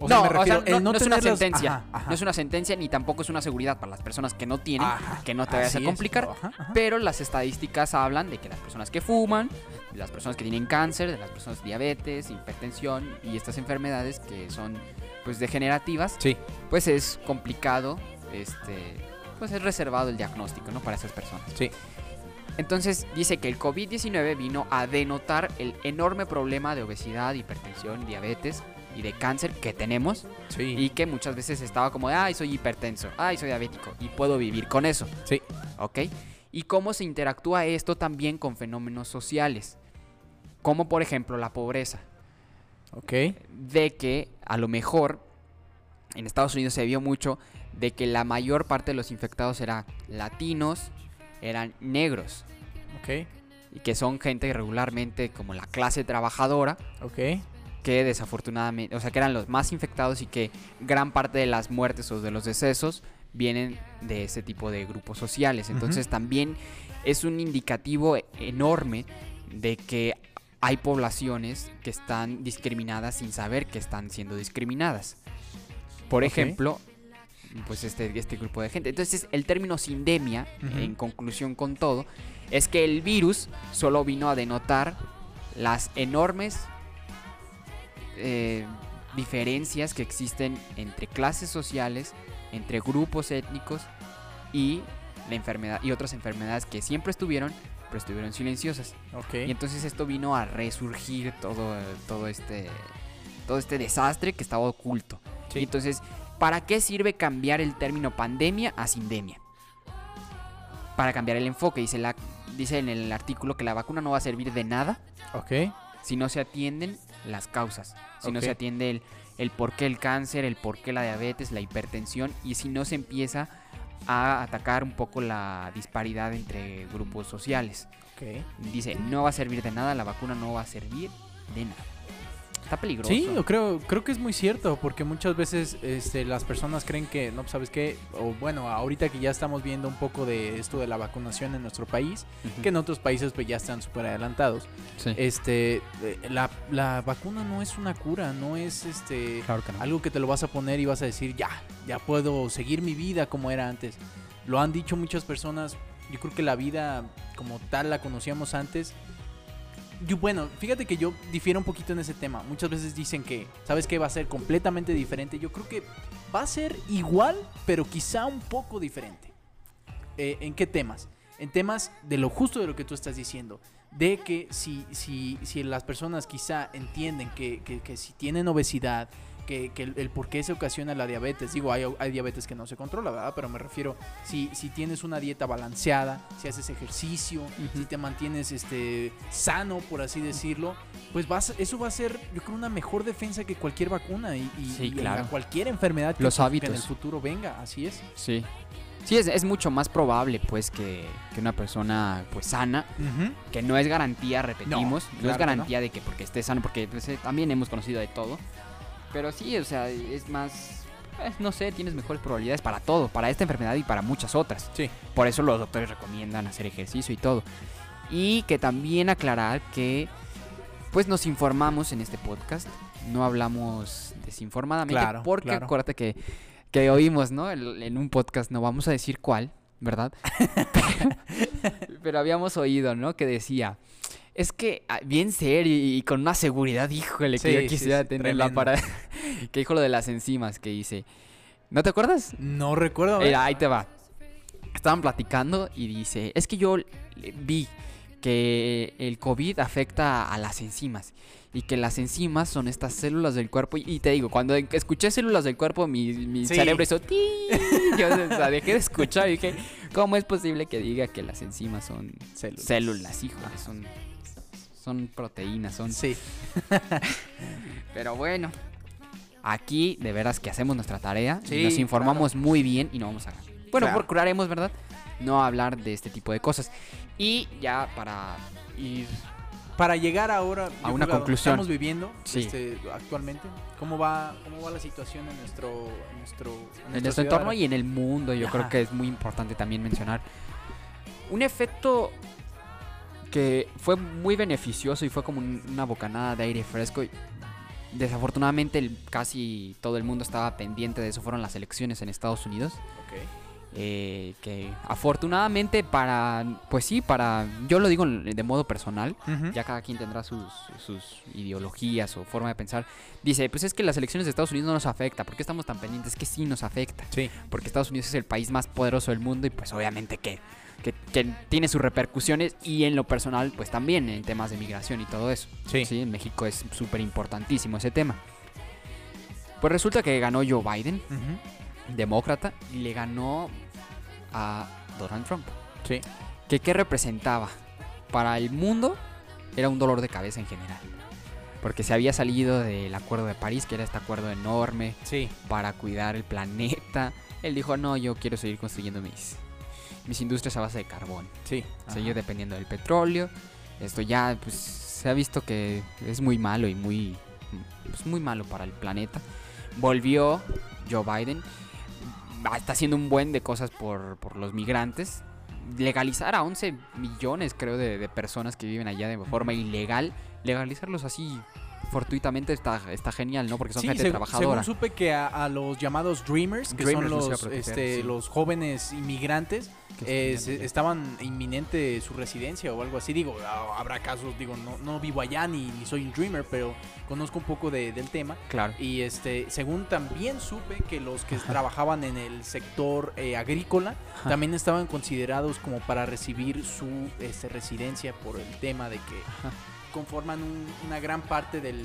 O no, me o sea, refiero, no, es una sentencia. Ajá, ajá. No es una sentencia ni tampoco es una seguridad para las personas que no tienen, Ajá, que no te vayas a complicar. Pero las estadísticas hablan de que las personas que fuman, de las personas que tienen cáncer, de las personas diabetes, hipertensión y estas enfermedades que son pues degenerativas, Sí. pues es complicado, este, pues es reservado el diagnóstico, ¿no? Para esas personas. Sí. Entonces dice que el COVID-19 vino a denotar el enorme problema de obesidad, hipertensión, diabetes y de cáncer que tenemos Sí. y que muchas veces estaba como de, ay, soy hipertenso, ay, soy diabético y puedo vivir con eso. Sí. ¿Ok? Y cómo se interactúa esto también con fenómenos sociales, como por ejemplo la pobreza, Ok. de que a lo mejor en Estados Unidos se vio mucho de que la mayor parte de los infectados eran latinos, eran negros, Ok. y que son gente regularmente como la clase trabajadora, Ok. Que desafortunadamente, o sea, que eran los más infectados y que gran parte de las muertes o de los decesos vienen de ese tipo de grupos sociales. Entonces también es un indicativo enorme de que hay poblaciones que están discriminadas sin saber que están siendo discriminadas. Por ejemplo, pues este, este grupo de gente. Entonces el término sindemia, en conclusión con todo, es que el virus solo vino a denotar las enormes eh, diferencias que existen entre clases sociales, entre grupos étnicos y la enfermedad y otras enfermedades que siempre estuvieron, pero estuvieron silenciosas. Ok. Y entonces esto vino a resurgir todo, todo este todo este desastre que estaba oculto. Sí. Y entonces, ¿para qué sirve cambiar el término pandemia a sindemia? Para cambiar el enfoque, dice la dice en el artículo que la vacuna no va a servir de nada Ok. si no se atienden las causas, si no se atiende el, el por qué el cáncer, el por qué la diabetes, la hipertensión y si no se empieza a atacar un poco la disparidad entre grupos sociales. Dice, no va a servir de nada, la vacuna no va a servir de nada. Está peligroso. Sí, yo creo, creo que es muy cierto, porque muchas veces este, las personas creen que, no, pues, ¿sabes qué? O bueno, ahorita que ya estamos viendo un poco de esto de la vacunación en nuestro país, que en otros países pues ya están súper adelantados. Sí. Este, eh, la, la vacuna no es una cura, no es este Claro que no. algo que te lo vas a poner y vas a decir, ya, ya puedo seguir mi vida como era antes. Lo han dicho muchas personas, yo creo que la vida como tal la conocíamos antes. Bueno, fíjate que yo difiero un poquito en ese tema. Muchas veces dicen que, ¿sabes qué? Va a ser completamente diferente. Yo creo que va a ser igual, pero quizá un poco diferente. Eh, ¿En qué temas? En temas de lo justo de lo que tú estás diciendo. De que si, si, si las personas quizá entienden que- que si tienen obesidad, que, que el, el por qué se ocasiona la diabetes, digo, hay, hay diabetes que no se controla, ¿verdad? Pero me refiero, si, si tienes una dieta balanceada, si haces ejercicio, si te mantienes este, sano, por así decirlo, pues vas, eso va a ser, yo creo, una mejor defensa que cualquier vacuna y, y- Sí, y claro. a cualquier enfermedad que, Los que en hábitos. el futuro venga, así es. Sí. Sí, es, es mucho más probable, pues, que, que una persona, pues, sana, que no es garantía, repetimos, no, claro es garantía de que porque esté sano, porque pues, eh, también hemos conocido de todo. Pero sí, o sea, es más, eh, no sé, tienes mejores probabilidades para todo, para esta enfermedad y para muchas otras. Sí. Por eso los doctores recomiendan hacer ejercicio y todo. Y que también aclarar que, pues, nos informamos en este podcast, no hablamos desinformadamente, Claro, porque claro. acuérdate que, que oímos, ¿no? El- En un podcast, no vamos a decir cuál, ¿verdad? Pero habíamos oído, ¿no? Que decía, es que ah, bien serio y, con una seguridad, híjole, que Sí, yo sí, quisiera sí, tenerla tremendo. para... que dijo lo de las enzimas, que dice, ¿no te acuerdas? No recuerdo. Mira, ahí te va. Estaban platicando y dice, es que yo vi que el COVID afecta a las enzimas y que las enzimas son estas células del cuerpo. Y, te digo, cuando escuché células del cuerpo, mi, mi Sí. cerebro hizo ti. Yo o sea, dejé de escuchar y dije, ¿cómo es posible que diga que las enzimas son Células. células, híjole, son, son proteínas, son... Sí. Pero bueno, aquí de veras que hacemos nuestra tarea, y Sí, nos informamos muy bien y no vamos a... Bueno, Claro. procuraremos, ¿verdad? No hablar de este tipo de cosas. Y ya para ir Para llegar ahora A una conclusión. estamos viviendo Sí. este, actualmente, ¿cómo va, cómo va la situación en nuestro, en nuestro, en en nuestra nuestro ciudad entorno y en el mundo, yo creo que es muy importante también mencionar. Un efecto que fue muy beneficioso y fue como un- una bocanada de aire fresco. Desafortunadamente casi todo el mundo estaba pendiente de eso, fueron las elecciones en Estados Unidos. Eh, que afortunadamente para, pues sí, para, yo lo digo de modo personal, ya cada quien tendrá sus, sus ideologías o forma de pensar. Dice, pues es que las elecciones de Estados Unidos no nos afecta. ¿Por qué estamos tan pendientes? Que sí nos afecta. Sí. Porque Estados Unidos es el país más poderoso del mundo y pues obviamente que, que, que tiene sus repercusiones y en lo personal pues también en temas de migración y todo eso. Sí. Sí, en México es súper importantísimo ese tema. Pues resulta que ganó Joe Biden, demócrata, y le ganó a Donald Trump. Sí. ¿Que ¿Qué representaba? Para el mundo era un dolor de cabeza en general. Porque se había salido del Acuerdo de París, que era este acuerdo enorme Sí. para cuidar el planeta. Él dijo, no, yo quiero seguir construyendo mis, mis industrias a base de carbón. Sí. Seguir dependiendo del petróleo. Esto ya pues, se ha visto que es muy malo y muy, pues, muy malo para el planeta. Volvió Joe Biden. Está haciendo un buen de cosas por, por los migrantes. Legalizar a 11 millones, creo, de, de personas que viven allá de forma ilegal. Legalizarlos así fortuitamente está, está genial, ¿no? Porque son Sí, gente seg- trabajadora. Según supe que a, a los llamados Dreamers, que Dreamers son los este, sí. los jóvenes inmigrantes, eh, se- estaban inminente su residencia o algo así. Digo, habrá casos, digo, no, no vivo allá ni, ni soy un Dreamer, pero conozco un poco de- del tema. Claro. Y este, según también supe que los que trabajaban en el sector eh, agrícola Ajá. también estaban considerados como para recibir su este, residencia por el tema de que Ajá. Conforman un- una gran parte del...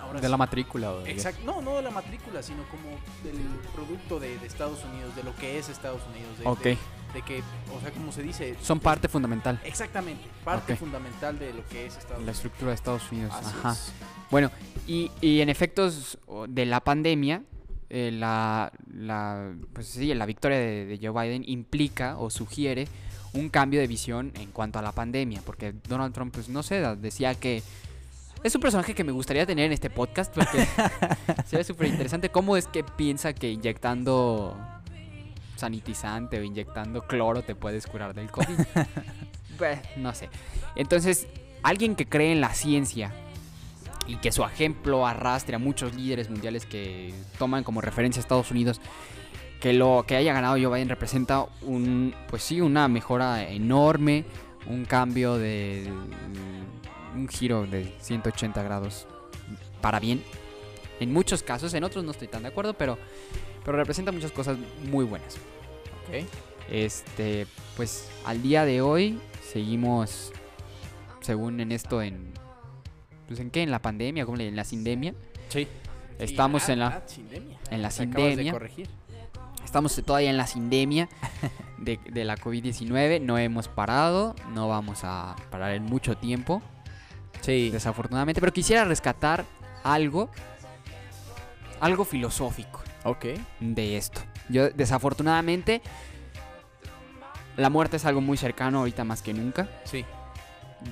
ahora De sí, la matrícula. o no, no de la matrícula, sino como del producto de, de Estados Unidos, de lo que es Estados Unidos. De, Ok. de, de que, o sea, como se dice... Son parte fundamental. Exactamente, parte fundamental de lo que es Estados La Unidos. estructura de Estados Unidos. Así Ajá. es. Bueno, y, y en efectos de la pandemia, eh, la, la, pues sí, la victoria de, de Joe Biden implica o sugiere un cambio de visión en cuanto a la pandemia, porque Donald Trump, pues no sé, decía que es un personaje que me gustaría tener en este podcast, porque sería súper interesante cómo es que piensa que inyectando sanitizante o inyectando cloro te puedes curar del COVID. Pues, no sé. Entonces, alguien que cree en la ciencia y que su ejemplo arrastre a muchos líderes mundiales que toman como referencia a Estados Unidos, que lo que haya ganado Joe Biden representa un, pues sí, una mejora enorme, un cambio de un giro de 180 grados para bien. En muchos casos, en otros no estoy tan de acuerdo, pero, pero representa muchas cosas muy buenas. Ok. Este, pues al día de hoy seguimos, según en esto, en, pues en qué, en la pandemia, ¿cómo le en la sindemia. Sí. Estamos Sí, en la, ah, ah, sindemia. en la de sindemia. corregir. Estamos todavía en la sindemia de, de la COVID-19. No hemos parado, no vamos a parar en mucho tiempo, Sí. desafortunadamente. Pero quisiera rescatar algo, algo filosófico. Ok. de esto. Yo, desafortunadamente, la muerte es algo muy cercano ahorita más que nunca. Sí.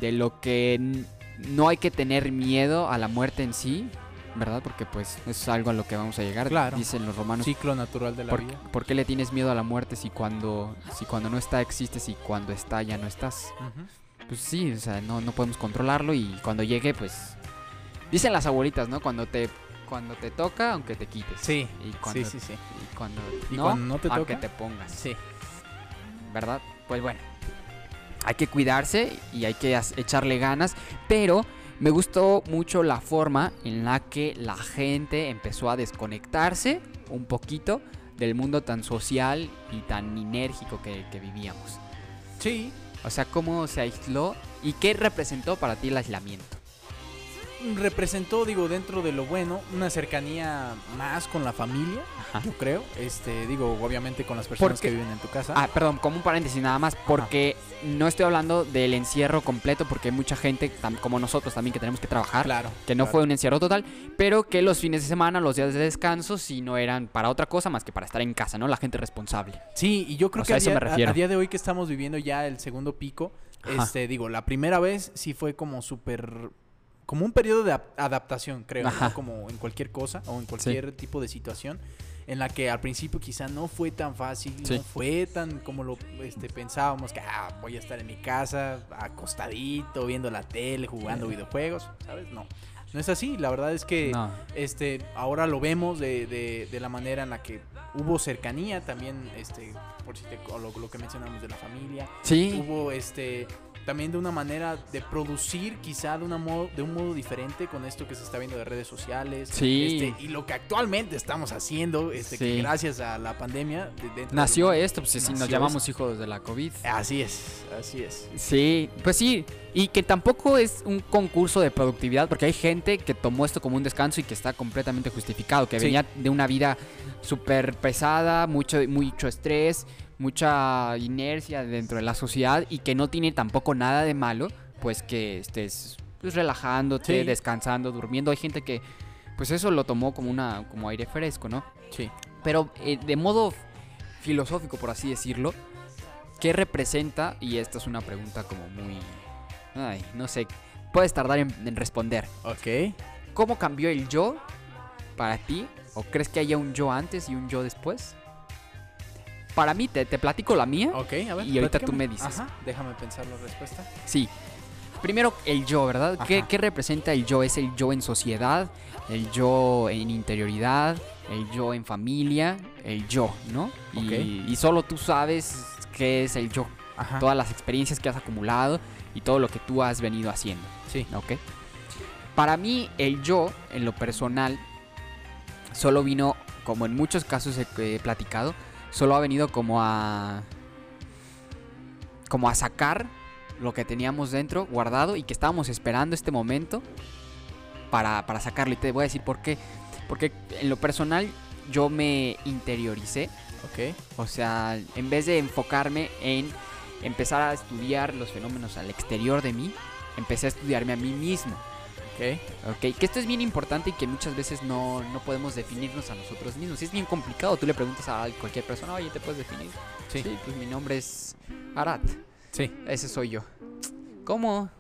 De lo que no hay que tener miedo a la muerte en sí, ¿verdad? Porque pues es algo a lo que vamos a llegar. Claro. Dicen los romanos. Ciclo natural de la ¿Por, vida. por qué le tienes miedo a la muerte si cuando, si cuando no está existes y cuando está ya no estás? Pues sí, o sea, no, no podemos controlarlo y cuando llegue, pues... Dicen las abuelitas, ¿no? Cuando te, cuando te toca, aunque te quites. Sí. Y cuando, Sí, sí, sí. y cuando, ¿Y no, cuando no te aunque toca? te pongas. Sí. ¿Verdad? Pues bueno. Hay que cuidarse y hay que echarle ganas. Pero me gustó mucho la forma en la que la gente empezó a desconectarse un poquito del mundo tan social y tan enérgico que, que vivíamos. Sí. O sea, ¿cómo se aisló y qué representó para ti el aislamiento? Representó, digo, dentro de lo bueno, una cercanía más con la familia, Ajá. yo creo. Este, digo, obviamente con las personas que viven en tu casa. Ah, perdón, como un paréntesis nada más, porque no estoy hablando del encierro completo, porque hay mucha gente, como nosotros también, que tenemos que trabajar, claro. que no claro. fue un encierro total, pero que los fines de semana, los días de descanso, sí no eran para otra cosa más que para estar en casa, ¿no? La gente responsable. Sí, y yo creo O que sea, a a eso día, me a- refiero. a día de hoy que estamos viviendo ya el segundo pico, Ajá. este, digo, la primera vez sí fue como súper como un periodo de ap- adaptación, creo, como en cualquier cosa o en cualquier tipo de situación en la que al principio quizá no fue tan fácil, Sí. no fue tan como lo este, pensábamos que ah, voy a estar en mi casa acostadito viendo la tele, jugando videojuegos, ¿sabes? No. No es así, la verdad es que No. este ahora lo vemos de, de- de la manera en la que hubo cercanía también este por si te lo, lo que mencionamos de la familia Sí, hubo este también de una manera de producir quizá de una modo de un modo diferente con esto que se está viendo de redes sociales Sí. este, y lo que actualmente estamos haciendo este que Sí. gracias a la pandemia de- nació esto, pues si nos llamamos hijos de la COVID. así es así es Sí, pues sí, y que tampoco es un concurso de productividad, porque hay gente que tomó esto como un descanso y que está completamente justificado, que Sí. venía de una vida súper pesada, mucho, mucho estrés, mucha inercia dentro de la sociedad y que no tiene tampoco nada de malo, pues que estés pues, relajándote, Sí. descansando, durmiendo. Hay gente que pues eso lo tomó como una como aire fresco, ¿no? sí Pero eh, de modo filosófico, por así decirlo, ¿qué representa? Y esta es una pregunta como muy... Ay, no sé, puedes tardar en, en responder. ok ¿Cómo cambió el yo para ti? ¿O crees que haya un yo antes y un yo después? Para mí, te, te platico la mía. ok a ver Y ahorita tú me dices. Ajá, déjame pensar la respuesta Sí. Primero, el yo, ¿verdad? ¿Qué, representa el yo? ¿Es el yo en sociedad? ¿El yo en interioridad? ¿El yo en familia? El yo, ¿no? Y, solo tú sabes qué es el yo. Ajá. Todas las experiencias que has acumulado y todo lo que tú has venido haciendo, sí ¿ok? Para mí, el yo, en lo personal, solo vino, como en muchos casos he platicado, solo ha venido como a... como a sacar lo que teníamos dentro guardado y que estábamos esperando este momento para, para sacarlo. Y te voy a decir por qué. Porque en lo personal yo me interioricé. ok O sea, en vez de enfocarme en empezar a estudiar los fenómenos al exterior de mí, empecé a estudiarme a mí mismo. Ok Ok, que esto es bien importante y que muchas veces no, no podemos definirnos a nosotros mismos. Es bien complicado. Tú le preguntas a cualquier persona, oye, ¿te puedes definir? sí pues mi nombre es Arat. sí Ese soy yo. ¿Cómo?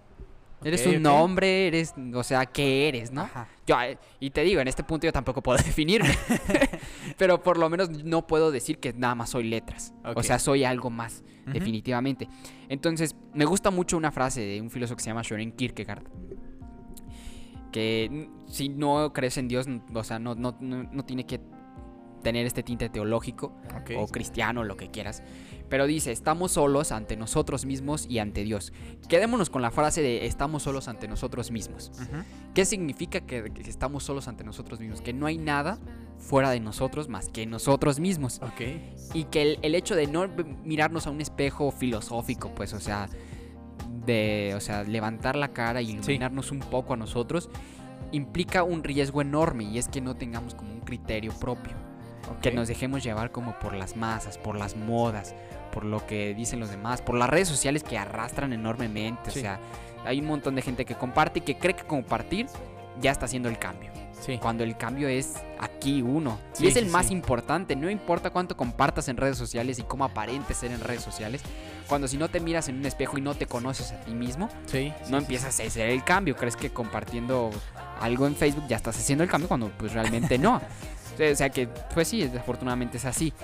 Eres un nombre, eres, o sea, ¿qué eres, no? Ajá. Yo, eh, y te digo, en este punto yo tampoco puedo definirme. pero por lo menos no puedo decir que nada más soy letras. O sea, soy algo más, definitivamente. Entonces, me gusta mucho una frase de un filósofo que se llama Søren Kierkegaard. Que si no crees en Dios, o sea, no, no, no, no tiene que tener este tinte teológico o cristiano, lo que quieras. Pero dice, estamos solos ante nosotros mismos y ante Dios. Quedémonos con la frase de estamos solos ante nosotros mismos. ¿Qué significa que, que estamos solos ante nosotros mismos? Que no hay nada fuera de nosotros más que nosotros mismos. Y que el, el hecho de no mirarnos a un espejo filosófico, pues, o sea, de, o sea, levantar la cara y iluminarnos un poco a nosotros, implica un riesgo enorme y es que no tengamos como un criterio propio que ok. nos dejemos llevar como por las masas, por las modas, por lo que dicen los demás, por las redes sociales que arrastran enormemente. Sí. O sea, hay un montón de gente que comparte y que cree que compartir ya está haciendo el cambio. Sí Cuando el cambio es aquí uno. Sí, y es el más importante. No importa cuánto compartas en redes sociales y cómo aparentes ser en redes sociales. Cuando si no te miras en un espejo y no te conoces a ti mismo, no empiezas a hacer el cambio. Crees que compartiendo algo en Facebook ya estás haciendo el cambio cuando pues realmente no. O sea que, pues sí, desafortunadamente es así.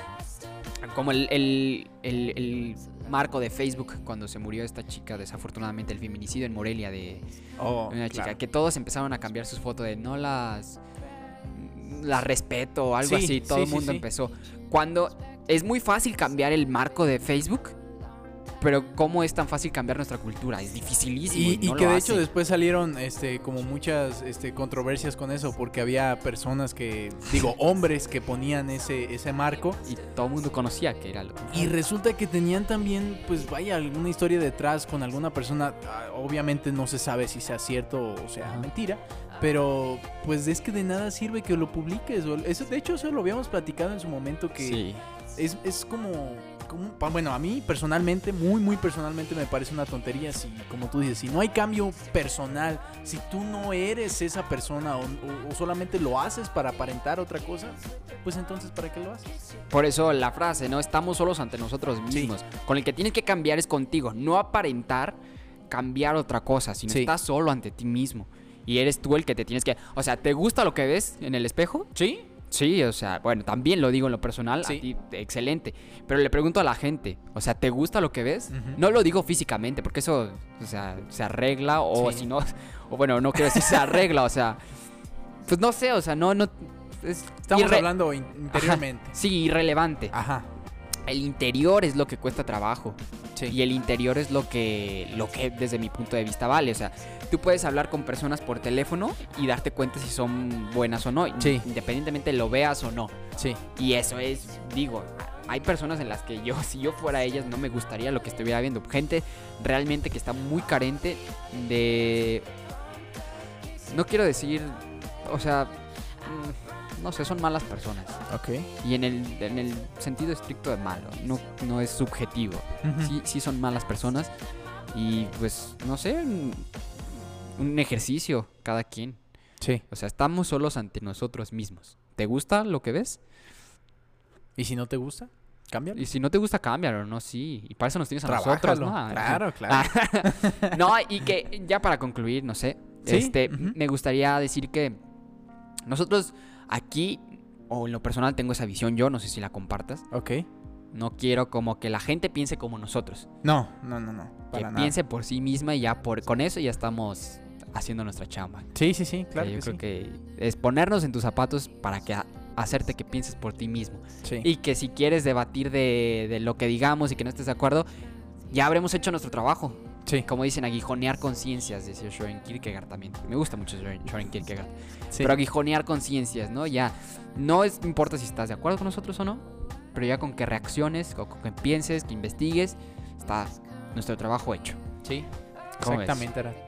Como el, el- el- el marco de Facebook cuando se murió esta chica, desafortunadamente el feminicidio en Morelia de Oh, una chica, claro. que todos empezaron a cambiar sus fotos de no las las respeto o algo Sí, así, todo sí, el mundo sí. empezó. Cuando es muy fácil cambiar el marco de Facebook pero ¿cómo es tan fácil cambiar nuestra cultura? Es dificilísimo. Y, Y, y no que de hecho después salieron este como muchas este, controversias con eso, porque había personas que, digo, hombres que ponían ese, ese marco Y todo el mundo conocía que era lo y resulta que tenían también, pues vaya, alguna historia detrás con alguna persona. Ah, Obviamente no se sabe si sea cierto o sea Ajá. mentira, pero pues es que de nada sirve que lo publiques. Eso, de hecho, eso lo habíamos platicado en su momento que Sí. Es, es como, como, bueno, a mí personalmente, muy, muy personalmente me parece una tontería si, como tú dices, si no hay cambio personal, si tú no eres esa persona o, o- o solamente lo haces para aparentar otra cosa, pues entonces, ¿para qué lo haces? Por eso la frase, ¿no? Estamos solos ante nosotros Sí. mismos. Con el que tienes que cambiar es contigo. No aparentar cambiar otra cosa, sino Sí. estás solo ante ti mismo. Y eres tú el que te tienes que... O sea, ¿te gusta lo que ves en el espejo? Sí, Sí, o sea, bueno, también lo digo en lo personal, Sí. a ti, excelente. Pero le pregunto a la gente, o sea, ¿te gusta lo que ves? No lo digo físicamente, porque eso, o sea, se arregla o Sí. si no, o bueno, no quiero decir se arregla, o sea, pues no sé, o sea, no, no, es estamos hablando in- interiormente. Sí, irrelevante. Ajá, El interior es lo que cuesta trabajo sí. y el interior es lo que, lo que desde mi punto de vista vale, o sea, tú puedes hablar con personas por teléfono y darte cuenta si son buenas o no, Sí. independientemente lo veas o no. sí. Y eso es, digo, hay personas en las que yo, si yo fuera ellas, no me gustaría lo que estuviera viendo. Gente realmente que está muy carente de... No quiero decir, o sea, mm, no sé, son malas personas. Ok. Y en el, en el sentido estricto de malo, no, no es subjetivo. Sí, sí son malas personas. Y pues, no sé, un, ejercicio cada quien. Sí. O sea, estamos solos ante nosotros mismos. ¿Te gusta lo que ves? ¿Y si no te gusta? Cámbialo. Y si no te gusta, cámbialo, ¿no? Sí. Y para eso nos tienes a nosotros. ¿no? Claro, claro. ah, no, y que ya para concluir, no sé. Sí, Este, me gustaría decir que nosotros aquí, o en lo personal tengo esa visión yo, no sé si la compartas. Ok. No quiero como que la gente piense como nosotros. No, no, no, no. Que nada. piense por sí misma y ya por con eso ya estamos haciendo nuestra chamba. Sí, sí, sí, O sea, claro. yo que creo sí. que es ponernos en tus zapatos para que hacerte que pienses por ti mismo. Sí. Y que si quieres debatir de, de lo que digamos y que no estés de acuerdo, ya habremos hecho nuestro trabajo. sí. Como dicen, aguijonear conciencias, decía Soren Kierkegaard también. Me gusta mucho Soren Kierkegaard. sí. Pero aguijonear conciencias, ¿no? Ya, no es, importa si estás de acuerdo con nosotros o no, pero ya con que reacciones, con, con que pienses, que investigues, está nuestro trabajo hecho. Sí. Exactamente.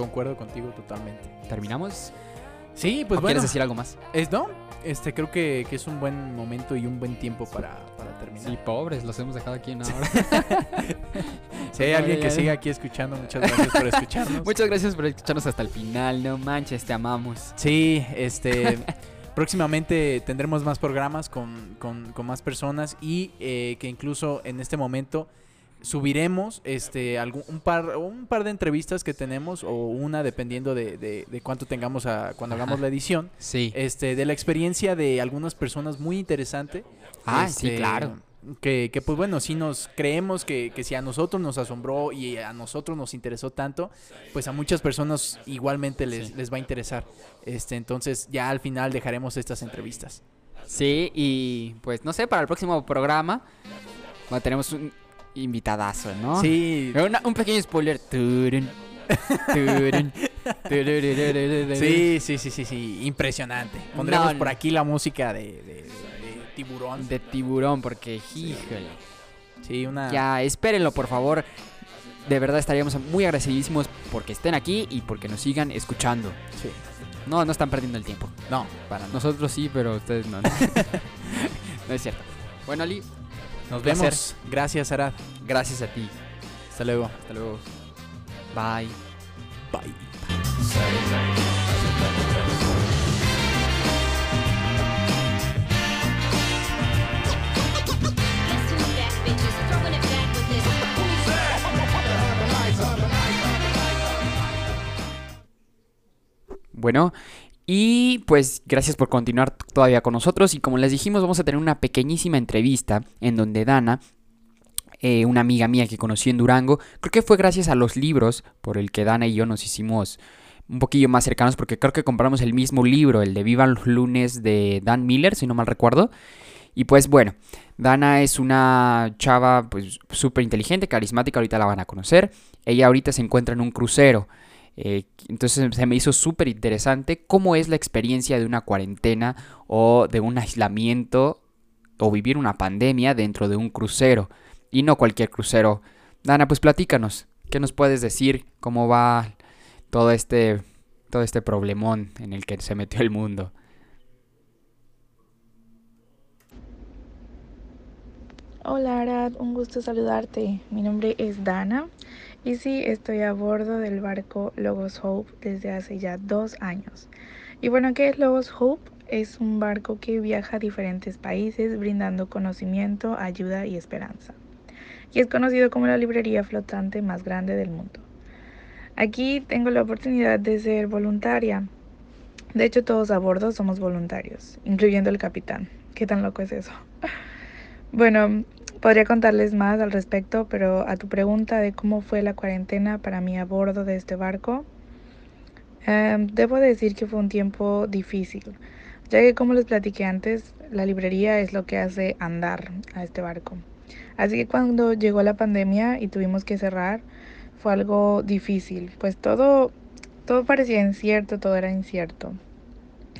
Concuerdo contigo totalmente. ¿Terminamos? Sí, pues ¿O bueno. ¿Quieres decir algo más? Es, no, este, creo que, que es un buen momento y un buen tiempo para, para terminar. pobres, los hemos dejado aquí en ahora. Si hay alguien que siga aquí escuchando, muchas gracias por escucharnos. Muchas gracias por escucharnos hasta el final. No manches, te amamos. Sí, este. próximamente tendremos más programas con, con- con más personas y eh, que incluso en este momento subiremos este algún, un par un par de entrevistas que tenemos o una dependiendo de, de- de cuánto tengamos a, cuando Ajá. hagamos la edición Sí. este de la experiencia de algunas personas muy interesante Ah, sí, este, claro. que, que, pues bueno sí nos creemos que, que si a nosotros nos asombró y a nosotros nos interesó tanto pues a muchas personas igualmente les, Sí. les va a interesar este entonces ya al final dejaremos estas entrevistas Sí, y pues no sé, para el próximo programa bueno, tenemos un invitadazo, ¿no? sí Una- un pequeño spoiler. Turun, sí sí sí sí sí impresionante pondremos No, por aquí la música de, de- de tiburón De tiburón, porque híjole. sí una Ya, espérenlo, por favor. De verdad estaríamos muy agradecidísimos porque estén aquí y porque nos sigan escuchando. sí. No, no están perdiendo el tiempo. no para. Nosotros sí, pero ustedes no. No, No es cierto. Bueno, Ali, nos placer. vemos gracias Arad gracias a ti. hasta luego Hasta luego. Bye. bye. Bueno, y pues gracias por continuar todavía con nosotros. Y como les dijimos, vamos a tener una pequeñísima entrevista en donde Dana, eh, una amiga mía que conocí en Durango, creo que fue gracias a los libros por el que Dana y yo nos hicimos un poquillo más cercanos, porque creo que compramos el mismo libro, el de Viva los lunes de Dan Miller, si no mal recuerdo. Y pues bueno, Dana es una chava pues súper inteligente, carismática, ahorita la van a conocer. Ella ahorita se encuentra en un crucero. Eh, entonces se me hizo súper interesante cómo es la experiencia de una cuarentena o de un aislamiento o vivir una pandemia dentro de un crucero. Y no cualquier crucero. Dana, pues platícanos. ¿Qué nos puedes decir? ¿Cómo va todo este, todo este problemón en el que se metió el mundo? Hola Arad, un gusto saludarte. Mi nombre es Dana y sí, estoy a bordo del barco Logos Hope desde hace ya dos años. Y bueno, ¿qué es Logos Hope? Es un barco que viaja a diferentes países brindando conocimiento, ayuda y esperanza. Y es conocido como la librería flotante más grande del mundo. Aquí tengo la oportunidad de ser voluntaria. De hecho, todos a bordo somos voluntarios, incluyendo el capitán. ¿Qué tan loco es eso? Bueno, podría contarles más al respecto, pero a tu pregunta de cómo fue la cuarentena para mí a bordo de este barco, em, debo decir que fue un tiempo difícil, ya que como les platiqué antes, la librería es lo que hace andar a este barco. Así que cuando llegó la pandemia y tuvimos que cerrar, fue algo difícil, pues todo, todo parecía incierto, todo era incierto.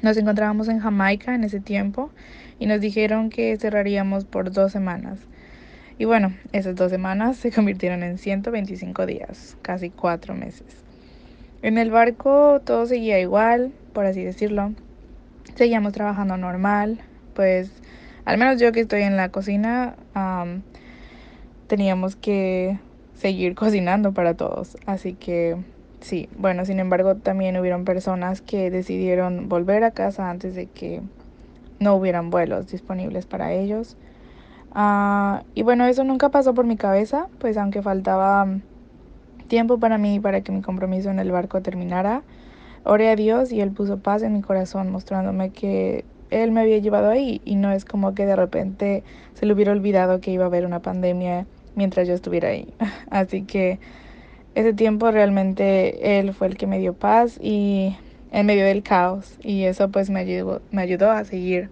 Nos encontrábamos en Jamaica en ese tiempo y nos dijeron que cerraríamos por dos semanas. Y bueno, esas dos semanas se convirtieron en 125 días, casi cuatro meses. En el barco todo seguía igual, por así decirlo. Seguíamos trabajando normal, pues al menos yo que estoy en la cocina, um, teníamos que seguir cocinando para todos. Así que sí, bueno, sin embargo también hubieron personas que decidieron volver a casa antes de que no hubieran vuelos disponibles para ellos. Uh, y bueno, eso nunca pasó por mi cabeza, pues aunque faltaba tiempo para mí para que mi compromiso en el barco terminara, oré a Dios y Él puso paz en mi corazón, mostrándome que Él me había llevado ahí y no es como que de repente se le hubiera olvidado que iba a haber una pandemia mientras yo estuviera ahí. Así que ese tiempo realmente Él fue el que me dio paz y en medio del caos y eso pues me ayudó, me ayudó a seguir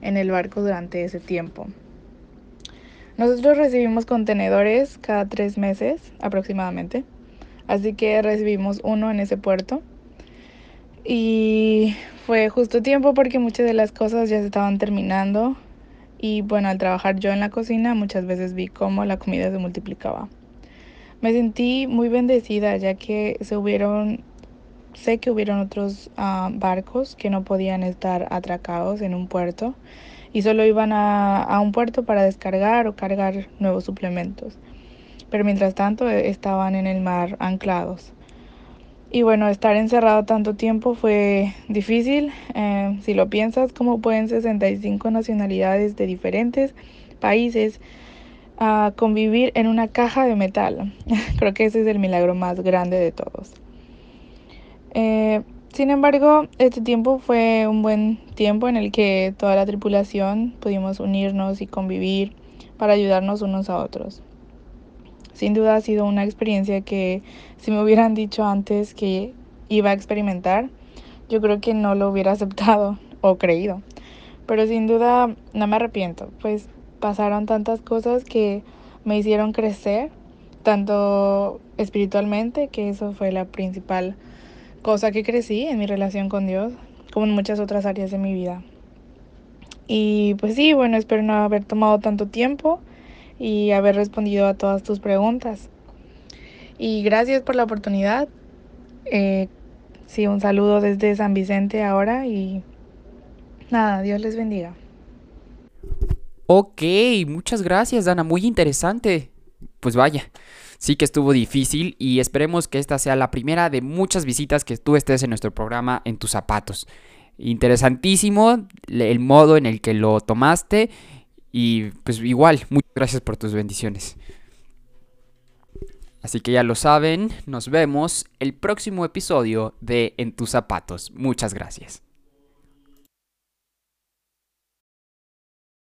en el barco durante ese tiempo. Nosotros recibimos contenedores cada tres meses aproximadamente, así que recibimos uno en ese puerto. Y fue justo tiempo porque muchas de las cosas ya se estaban terminando. Y bueno, al trabajar yo en la cocina muchas veces vi cómo la comida se multiplicaba. Me sentí muy bendecida ya que se hubieron sé que hubieron otros uh, barcos que no podían estar atracados en un puerto y solo iban a, a, un puerto para descargar o cargar nuevos suplementos. Pero mientras tanto eh, estaban en el mar anclados. Y bueno, estar encerrado tanto tiempo fue difícil. Eh, si lo piensas, como pueden 65 nacionalidades de diferentes países uh, convivir en una caja de metal. Creo que ese es el milagro más grande de todos. Eh, sin embargo, este tiempo fue un buen tiempo en el que toda la tripulación pudimos unirnos y convivir para ayudarnos unos a otros. Sin duda ha sido una experiencia que si me hubieran dicho antes que iba a experimentar, yo creo que no lo hubiera aceptado o creído. Pero sin duda no me arrepiento, pues pasaron tantas cosas que me hicieron crecer, tanto espiritualmente, que eso fue la principal cosa que crecí en mi relación con Dios, como en muchas otras áreas de mi vida. Y pues sí, bueno, espero no haber tomado tanto tiempo y haber respondido a todas tus preguntas. Y gracias por la oportunidad. Eh, sí, un saludo desde San Vicente ahora y nada, Dios les bendiga. Ok, muchas gracias, Dana. Muy interesante. Pues vaya, sí que estuvo difícil y esperemos que esta sea la primera de muchas visitas que tú estés en nuestro programa en tus zapatos. Interesantísimo el modo en el que lo tomaste y pues igual, muchas gracias por tus bendiciones. Así que ya lo saben, nos vemos el próximo episodio de En tus zapatos. Muchas gracias.